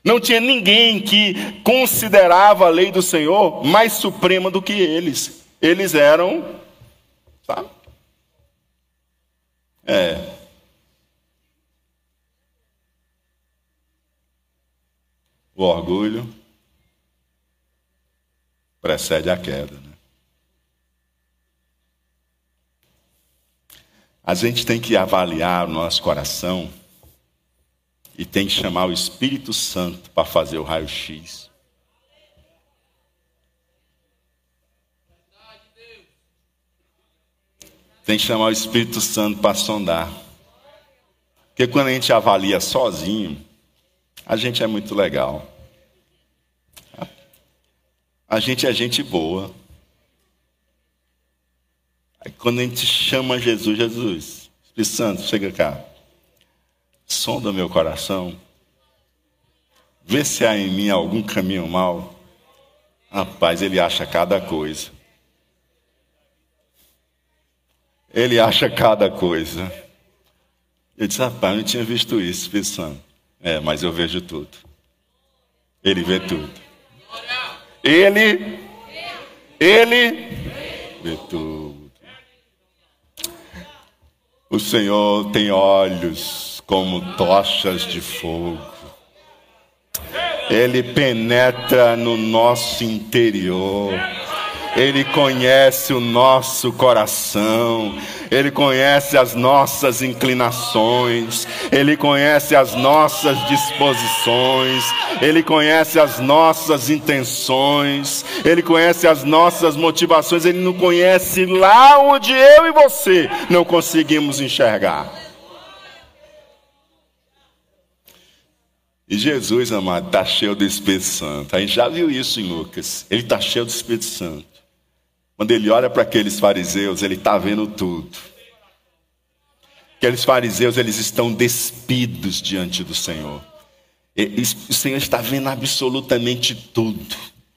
Não tinha ninguém que considerava a lei do Senhor mais suprema do que eles. Eles eram, sabe? É. O orgulho precede a queda. Né? A gente tem que avaliar o nosso coração e tem que chamar o Espírito Santo para fazer o raio-x. Tem que chamar o Espírito Santo para sondar. Porque quando a gente avalia sozinho, a gente é muito legal. A gente é gente boa. Aí quando a gente chama Jesus, Jesus, Espírito Santo, chega cá. Sonda meu coração. Vê se há em mim algum caminho mal. Rapaz, ele acha cada coisa. Ele acha cada coisa. Eu disse, rapaz, eu não tinha visto isso, pensando. É, mas eu vejo tudo. Ele vê tudo. Ele, ele vê tudo. O Senhor tem olhos como tochas de fogo. Ele penetra no nosso interior. Ele conhece o nosso coração, Ele conhece as nossas inclinações, Ele conhece as nossas disposições, Ele conhece as nossas intenções, Ele conhece as nossas motivações, Ele não conhece lá onde eu e você não conseguimos enxergar. E Jesus, amado, está cheio do Espírito Santo. A gente já viu isso em Lucas. Ele está cheio do Espírito Santo. Quando ele olha para aqueles fariseus, ele está vendo tudo. Aqueles fariseus, eles estão despidos diante do Senhor. O Senhor está vendo absolutamente tudo: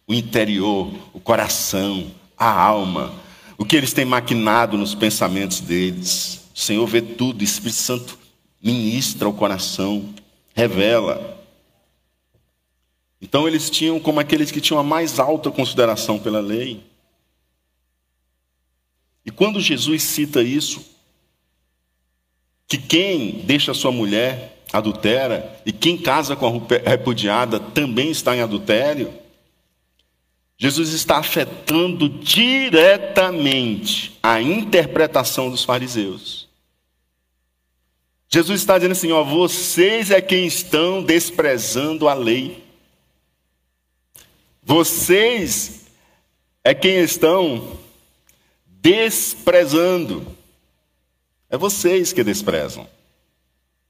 o interior, o coração, a alma, o que eles têm maquinado nos pensamentos deles. O Senhor vê tudo, o Espírito Santo ministra o coração, revela. Então eles tinham como aqueles que tinham a mais alta consideração pela lei. E quando Jesus cita isso, que quem deixa sua mulher adultera e quem casa com a repudiada também está em adultério, Jesus está afetando diretamente a interpretação dos fariseus. Jesus está dizendo assim: ó, vocês é quem estão desprezando a lei. Vocês é quem estão desprezando. É vocês que desprezam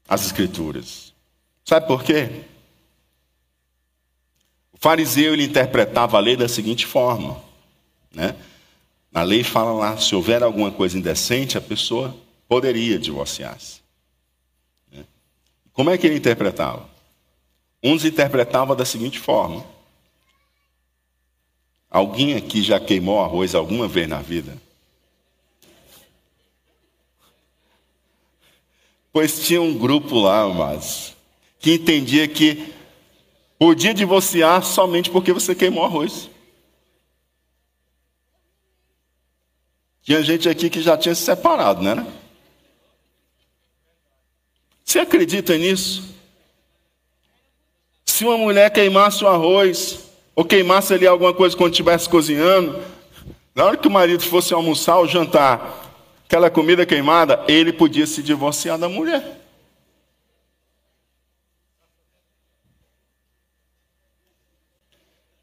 as Escrituras. Sabe por quê? O fariseu ele interpretava a lei da seguinte forma, né? Na lei fala lá, se houver alguma coisa indecente, a pessoa poderia divorciar-se. Né? Como é que ele interpretava? Uns interpretavam da seguinte forma: Alguém aqui já queimou arroz alguma vez na vida? Pois tinha um grupo lá, mas que entendia que podia divorciar somente porque você queimou arroz. Tinha gente aqui que já tinha se separado, né? Você acredita nisso? Se uma mulher queimasse o arroz, ou queimasse ali alguma coisa quando estivesse cozinhando, na hora que o marido fosse almoçar ou jantar, aquela comida queimada, ele podia se divorciar da mulher.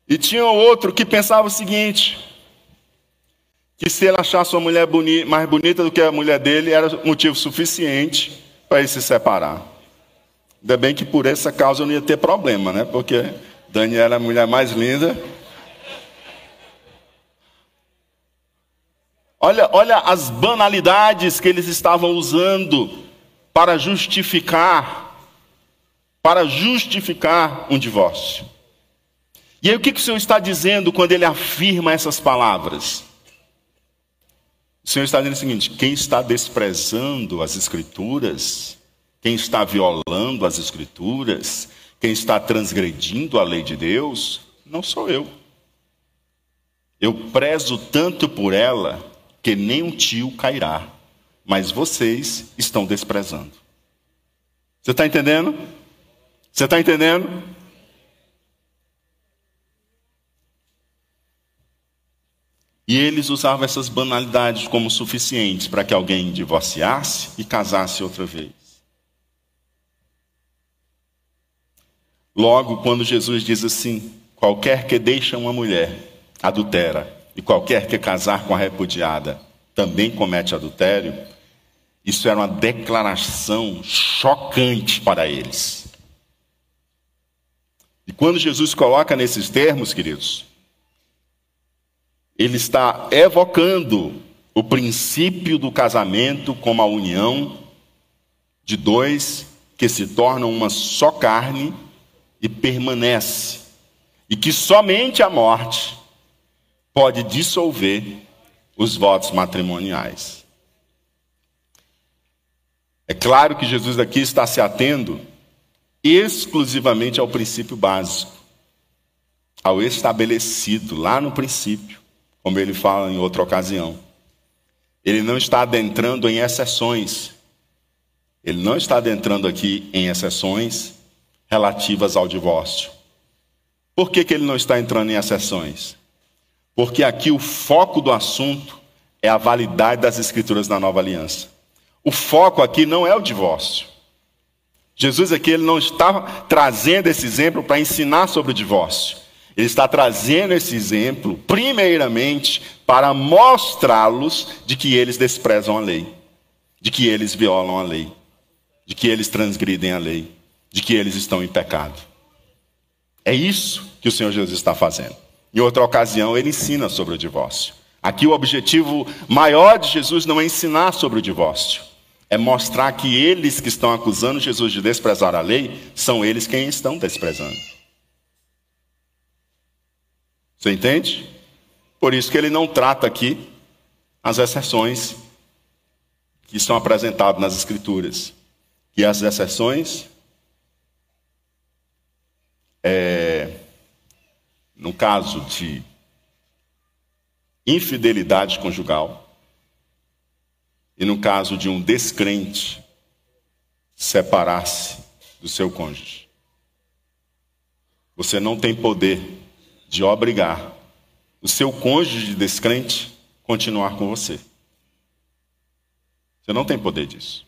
E tinha outro que pensava o seguinte: que se ele achasse uma mulher boni mais bonita do que a mulher dele, era motivo suficiente para ele se separar. Ainda bem que por essa causa eu não ia ter problema, né? Porque Daniela é a mulher mais linda. Olha, olha as banalidades que eles estavam usando para justificar, para justificar um divórcio. E aí o que, que o Senhor está dizendo quando ele afirma essas palavras? O Senhor está dizendo o seguinte: quem está desprezando as Escrituras, quem está violando as Escrituras, quem está transgredindo a lei de Deus não sou eu. Eu prezo tanto por ela que nem um tio cairá, mas vocês estão desprezando. Você está entendendo? Você está entendendo? E eles usavam essas banalidades como suficientes para que alguém divorciasse e casasse outra vez. Logo, quando Jesus diz assim: qualquer que deixa uma mulher adultera, e qualquer que casar com a repudiada também comete adultério, isso era uma declaração chocante para eles. E quando Jesus coloca nesses termos, queridos, ele está evocando o princípio do casamento como a união de dois que se tornam uma só carne e permanece, e que somente a morte pode dissolver os votos matrimoniais. É claro que Jesus aqui está se atendo exclusivamente ao princípio básico, ao estabelecido lá no princípio, como ele fala em outra ocasião. Ele não está adentrando em exceções. Ele não está adentrando aqui em exceções relativas ao divórcio. Por que, que ele não está entrando em exceções? Porque aqui o foco do assunto é a validade das escrituras da nova aliança. O foco aqui não é o divórcio. Jesus aqui ele não está trazendo esse exemplo para ensinar sobre o divórcio. Ele está trazendo esse exemplo, primeiramente, para mostrá-los de que eles desprezam a lei, de que eles violam a lei, de que eles transgridem a lei de que eles estão em pecado. É isso que o Senhor Jesus está fazendo. Em outra ocasião, ele ensina sobre o divórcio. Aqui, o objetivo maior de Jesus não é ensinar sobre o divórcio, é mostrar que eles que estão acusando Jesus de desprezar a lei são eles quem estão desprezando. Você entende? Por isso que ele não trata aqui as exceções que são apresentadas nas Escrituras. Que as exceções é, no caso de infidelidade conjugal, e no caso de um descrente, separar-se do seu cônjuge. Você não tem poder de obrigar o seu cônjuge descrente a continuar com você. Você não tem poder disso.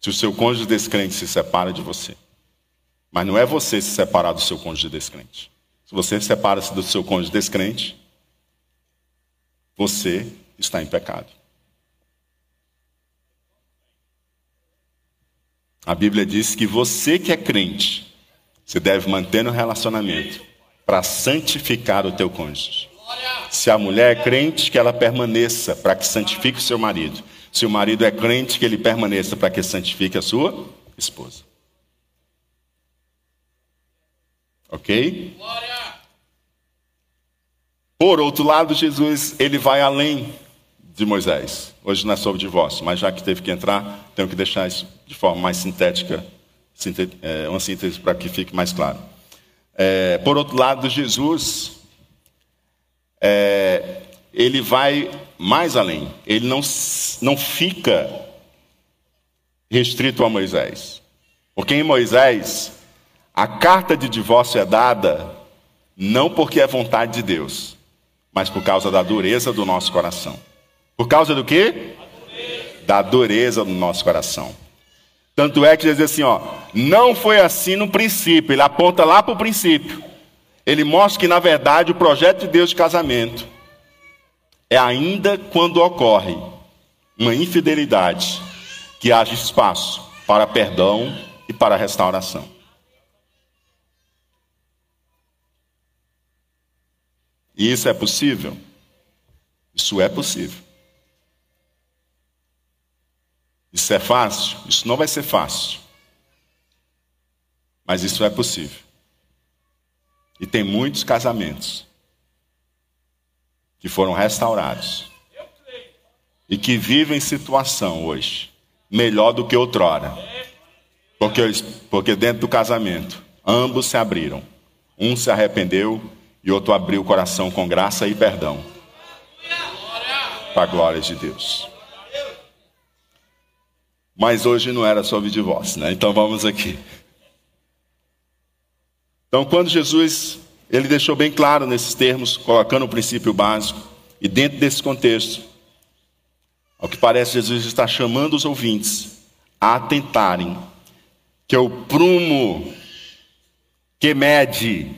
Se o seu cônjuge descrente se separa de você. Mas não é você se separar do seu cônjuge descrente. Se você separa-se do seu cônjuge descrente, você está em pecado. A Bíblia diz que você que é crente, você deve manter no relacionamento para santificar o teu cônjuge. Se a mulher é crente, que ela permaneça para que santifique o seu marido. Se o marido é crente, que ele permaneça para que santifique a sua esposa. Ok? Por outro lado, Jesus ele vai além de Moisés. Hoje não é sobre divórcio, mas já que teve que entrar, tenho que deixar isso de forma mais sintética, é, uma síntese para que fique mais claro. É, por outro lado, Jesus é, ele vai mais além. Ele não, não fica restrito a Moisés. Porque em Moisés, a carta de divórcio é dada não porque é vontade de Deus, mas por causa da dureza do nosso coração. Por causa do quê? Da dureza do nosso coração. Tanto é que diz assim, ó, não foi assim no princípio, ele aponta lá para o princípio. Ele mostra que, na verdade, o projeto de Deus de casamento é ainda quando ocorre uma infidelidade que haja espaço para perdão e para restauração. E isso é possível? Isso é possível. Isso é fácil? Isso não vai ser fácil. Mas isso é possível. E tem muitos casamentos que foram restaurados e que vivem situação hoje melhor do que outrora. Porque, porque dentro do casamento, ambos se abriram. Um se arrependeu e outro abriu o coração com graça e perdão. Para a glória de Deus. Mas hoje não era sobre divórcio, né? Então vamos aqui. Então, quando Jesus ele deixou bem claro nesses termos, colocando o princípio básico. E dentro desse contexto, ao que parece, Jesus está chamando os ouvintes a atentarem que o prumo que mede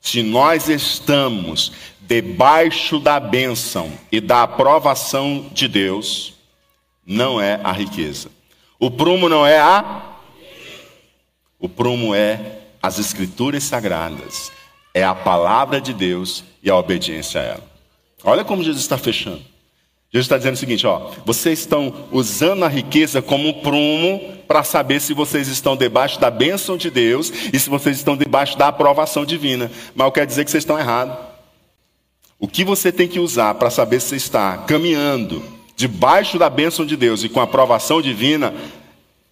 se nós estamos debaixo da bênção e da aprovação de Deus, não é a riqueza. O prumo não é a. O prumo é as escrituras sagradas é a palavra de Deus e a obediência a ela. Olha como Jesus está fechando. Jesus está dizendo o seguinte: ó, vocês estão usando a riqueza como um prumo para saber se vocês estão debaixo da bênção de Deus e se vocês estão debaixo da aprovação divina. Mas eu quero dizer que vocês estão errados. O que você tem que usar para saber se você está caminhando debaixo da bênção de Deus e com a aprovação divina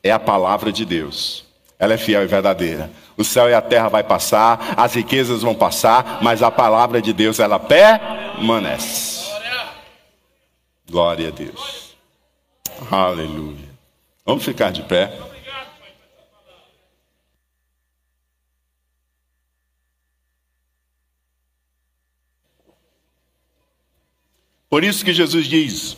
é a palavra de Deus. Ela é fiel e verdadeira. O céu e a terra vai passar, as riquezas vão passar, mas a palavra de Deus ela permanece. Glória a Deus. Aleluia. Vamos ficar de pé. Por isso que Jesus diz: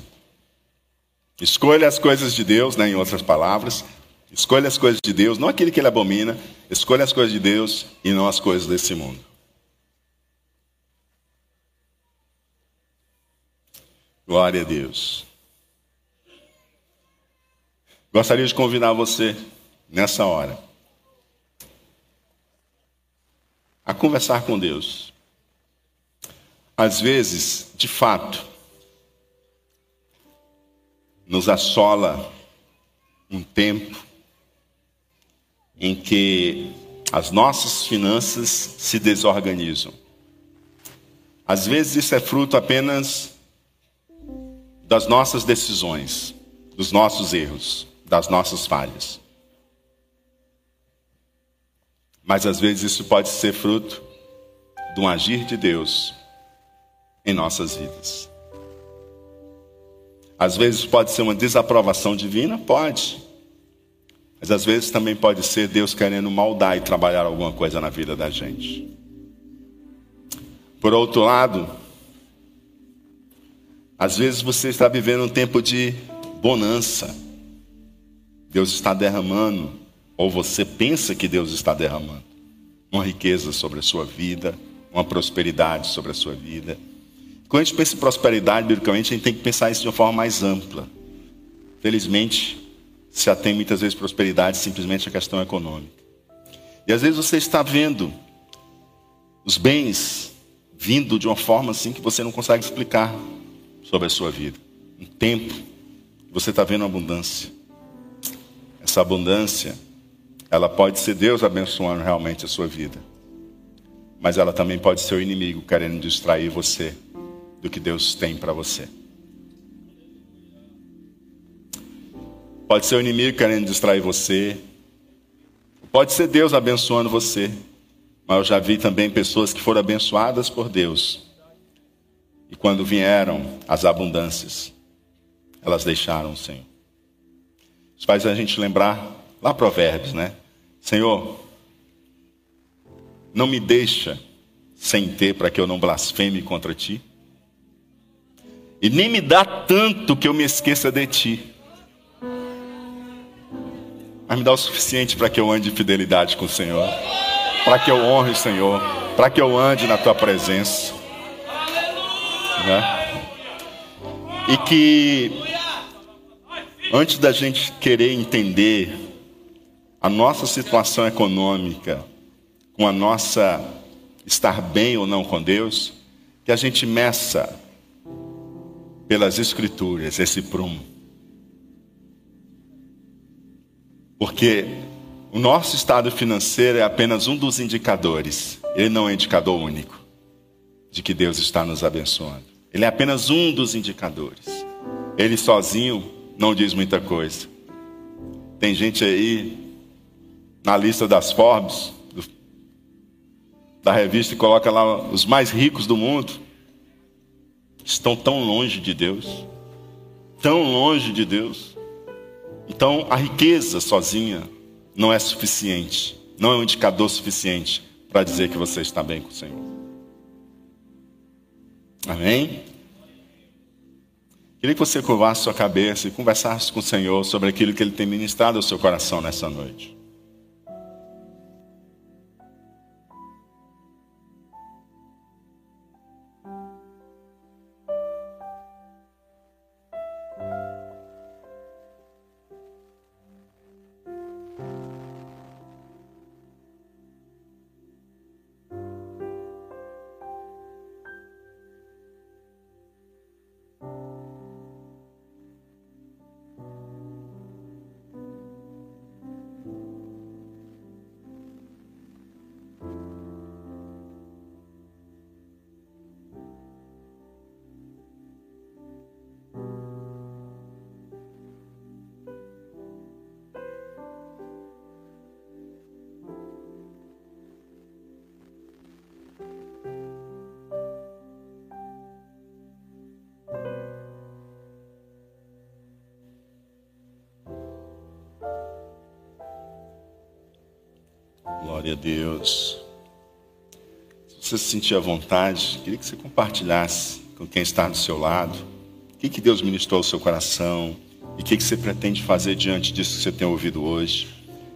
escolha as coisas de Deus, né, em outras palavras, Escolha as coisas de Deus, não aquele que ele abomina. Escolha as coisas de Deus e não as coisas desse mundo. Glória a Deus. Gostaria de convidar você, nessa hora, a conversar com Deus. Às vezes, de fato, nos assola um tempo em que as nossas finanças se desorganizam. Às vezes isso é fruto apenas das nossas decisões, dos nossos erros, das nossas falhas. Mas às vezes isso pode ser fruto de um agir de Deus em nossas vidas. Às vezes pode ser uma desaprovação divina, pode. Mas às vezes também pode ser Deus querendo maldar e trabalhar alguma coisa na vida da gente. Por outro lado, às vezes você está vivendo um tempo de bonança. Deus está derramando, ou você pensa que Deus está derramando, uma riqueza sobre a sua vida, uma prosperidade sobre a sua vida. Quando a gente pensa em prosperidade, biblicamente, a gente tem que pensar isso de uma forma mais ampla. Felizmente, se atém muitas vezes prosperidade simplesmente a questão econômica. E às vezes você está vendo os bens vindo de uma forma assim que você não consegue explicar sobre a sua vida. Um tempo que você está vendo abundância. Essa abundância, ela pode ser Deus abençoando realmente a sua vida. Mas ela também pode ser o inimigo querendo distrair você do que Deus tem para você. Pode ser o inimigo querendo distrair você. Pode ser Deus abençoando você. Mas eu já vi também pessoas que foram abençoadas por Deus. E quando vieram as abundâncias, elas deixaram o Senhor. Isso faz a gente lembrar lá Provérbios, né? Senhor, não me deixa sem ter para que eu não blasfeme contra ti. E nem me dá tanto que eu me esqueça de ti. Mas me dá o suficiente para que eu ande em fidelidade com o Senhor. Para que eu honre o Senhor. Para que eu ande na tua presença. Né? E que antes da gente querer entender a nossa situação econômica, com a nossa estar bem ou não com Deus, que a gente meça pelas Escrituras esse prumo. Porque o nosso estado financeiro é apenas um dos indicadores, ele não é indicador único de que Deus está nos abençoando. Ele é apenas um dos indicadores. Ele sozinho não diz muita coisa. Tem gente aí na lista das Forbes, do, da revista, que coloca lá os mais ricos do mundo estão tão longe de Deus, tão longe de Deus. Então, a riqueza sozinha não é suficiente, não é um indicador suficiente para dizer que você está bem com o Senhor. Amém? Queria que você curvasse sua cabeça e conversasse com o Senhor sobre aquilo que Ele tem ministrado ao seu coração nessa noite. Glória a Deus. Se você se sentir à vontade, queria que você compartilhasse com quem está do seu lado. O que, que Deus ministrou ao seu coração? E o que, que você pretende fazer diante disso que você tem ouvido hoje?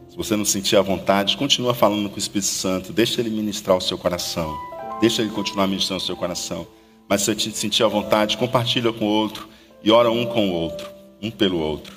Se você não sentir à vontade, continua falando com o Espírito Santo. Deixa ele ministrar o seu coração. Deixa ele continuar ministrando o seu coração. Mas se você te sentir à vontade, compartilha com o outro. E ora um com o outro. Um pelo outro.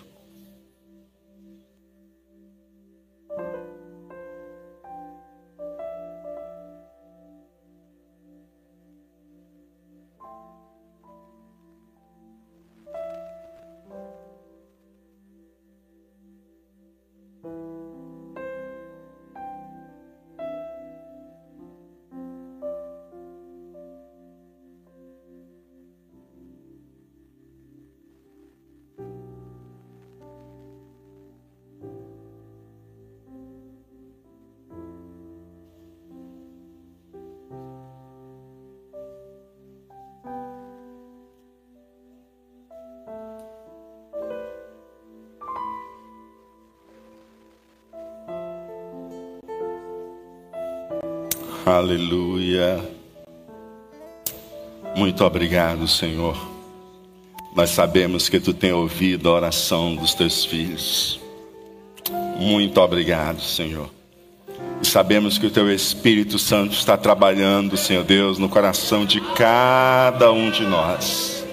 Aleluia. Muito obrigado, Senhor. Nós sabemos que tu tem ouvido a oração dos teus filhos. Muito obrigado, Senhor. E sabemos que o teu Espírito Santo está trabalhando, Senhor Deus, no coração de cada um de nós.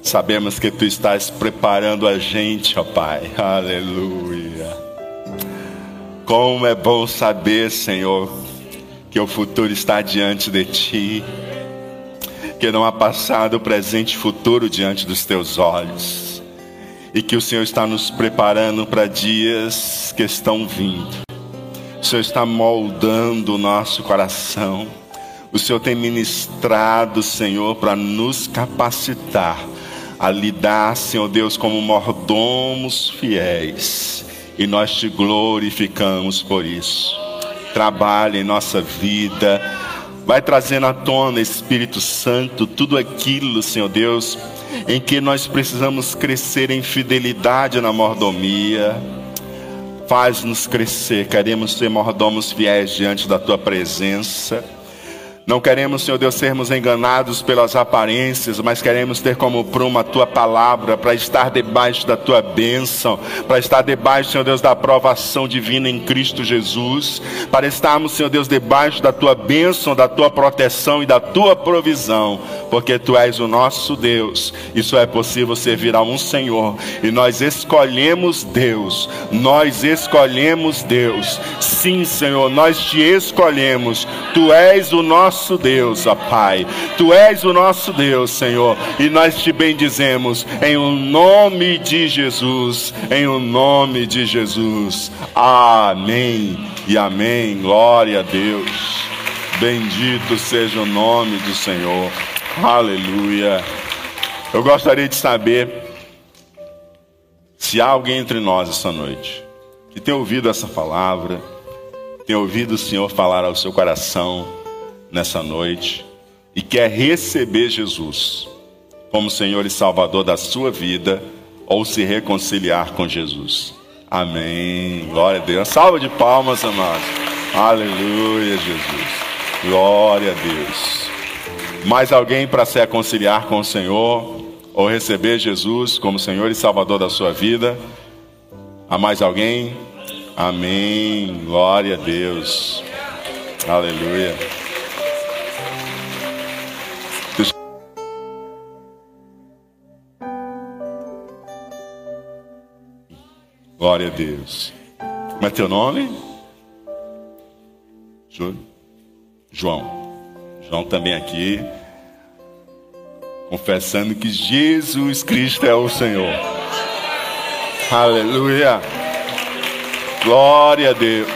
Sabemos que tu estás preparando a gente, ó Pai. Aleluia. Como é bom saber, Senhor, que o futuro está diante de ti. Que não há passado, presente e futuro diante dos teus olhos. E que o Senhor está nos preparando para dias que estão vindo. O Senhor está moldando o nosso coração. O Senhor tem ministrado, Senhor, para nos capacitar a lidar, Senhor Deus, como mordomos fiéis. E nós te glorificamos por isso. Trabalhe em nossa vida. Vai trazendo à tona, Espírito Santo, tudo aquilo, Senhor Deus, em que nós precisamos crescer em fidelidade na mordomia Faz-nos crescer, queremos ser mordomos fiéis diante da tua presença. Não queremos, Senhor Deus, sermos enganados pelas aparências, mas queremos ter como prumo a tua palavra para estar debaixo da tua bênção, para estar debaixo, Senhor Deus, da aprovação divina em Cristo Jesus, para estarmos, Senhor Deus, debaixo da tua bênção, da tua proteção e da tua provisão, porque tu és o nosso Deus. Isso é possível servir a um Senhor, e nós escolhemos Deus, nós escolhemos Deus. Sim, Senhor, nós te escolhemos. Tu és o nosso nosso Deus, ó Pai. Tu és o nosso Deus, Senhor, e nós te bendizemos em o nome de Jesus, em o nome de Jesus. Amém e amém. Glória a Deus. Bendito seja o nome do Senhor. Aleluia. Eu gostaria de saber se há alguém entre nós essa noite que tem ouvido essa palavra, tem ouvido o Senhor falar ao seu coração nessa noite e quer receber Jesus como Senhor e Salvador da sua vida ou se reconciliar com Jesus. Amém. Glória a Deus. Salva de palmas, amados. Aleluia, Jesus. Glória a Deus. Mais alguém para se reconciliar com o Senhor ou receber Jesus como Senhor e Salvador da sua vida? Há mais alguém? Amém. Glória a Deus. Aleluia. Glória a Deus. Como é teu nome? João. João também aqui. Confessando que Jesus Cristo é o Senhor. Aleluia. Glória a Deus.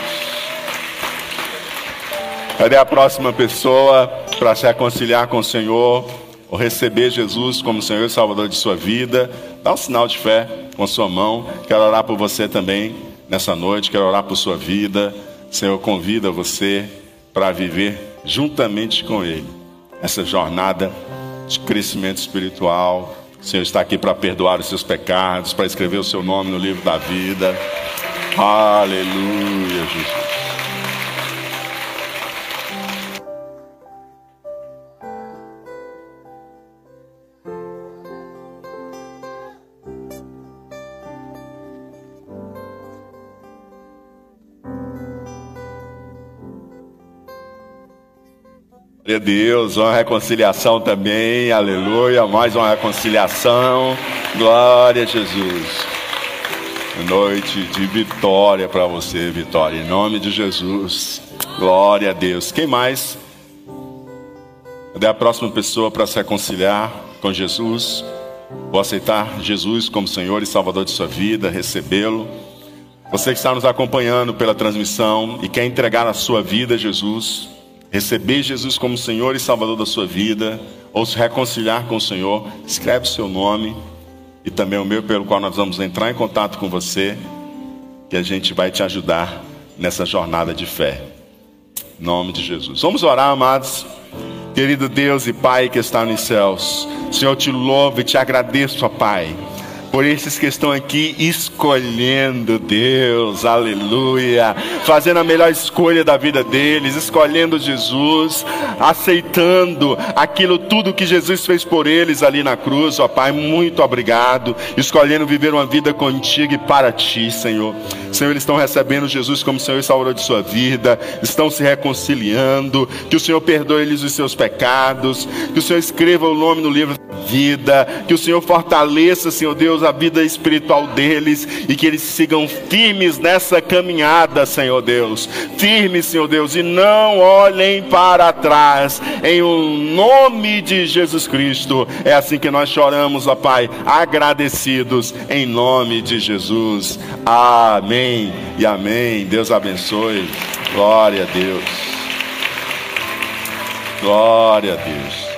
Cadê a próxima pessoa para se reconciliar com o Senhor? Ou receber Jesus como Senhor e Salvador de sua vida? Dá um sinal de fé com sua mão. Quero orar por você também nessa noite. Quero orar por sua vida. Senhor, convida você para viver juntamente com Ele essa jornada de crescimento espiritual. O Senhor está aqui para perdoar os seus pecados, para escrever o seu nome no livro da vida. Aleluia, Jesus. Glória Deus, uma reconciliação também, aleluia, mais uma reconciliação, glória a Jesus. Noite de vitória para você, vitória, em nome de Jesus, glória a Deus. Quem mais? Cadê a próxima pessoa para se reconciliar com Jesus? Ou aceitar Jesus como Senhor e Salvador de sua vida, recebê-lo? Você que está nos acompanhando pela transmissão e quer entregar a sua vida a Jesus, receber Jesus como Senhor e Salvador da sua vida, ou se reconciliar com o Senhor, escreve o seu nome e também o meu, pelo qual nós vamos entrar em contato com você, que a gente vai te ajudar nessa jornada de fé. Em nome de Jesus. Vamos orar, amados. Querido Deus e Pai que está nos céus, Senhor, eu te louvo e te agradeço, Pai por esses que estão aqui escolhendo Deus, aleluia, fazendo a melhor escolha da vida deles, escolhendo Jesus, aceitando aquilo tudo que Jesus fez por eles ali na cruz, ó Pai, muito obrigado, escolhendo viver uma vida contigo e para ti, Senhor. Senhor, eles estão recebendo Jesus como Senhor e Salvador de sua vida, estão se reconciliando, que o Senhor perdoe-lhes os seus pecados, que o Senhor escreva o nome no livro da vida, que o Senhor fortaleça, Senhor Deus, a vida espiritual deles e que eles sigam firmes nessa caminhada, Senhor Deus. Firmes, Senhor Deus, e não olhem para trás, em o nome de Jesus Cristo. É assim que nós choramos, ó Pai, agradecidos em nome de Jesus. Amém e amém. Deus abençoe. Glória a Deus. Glória a Deus.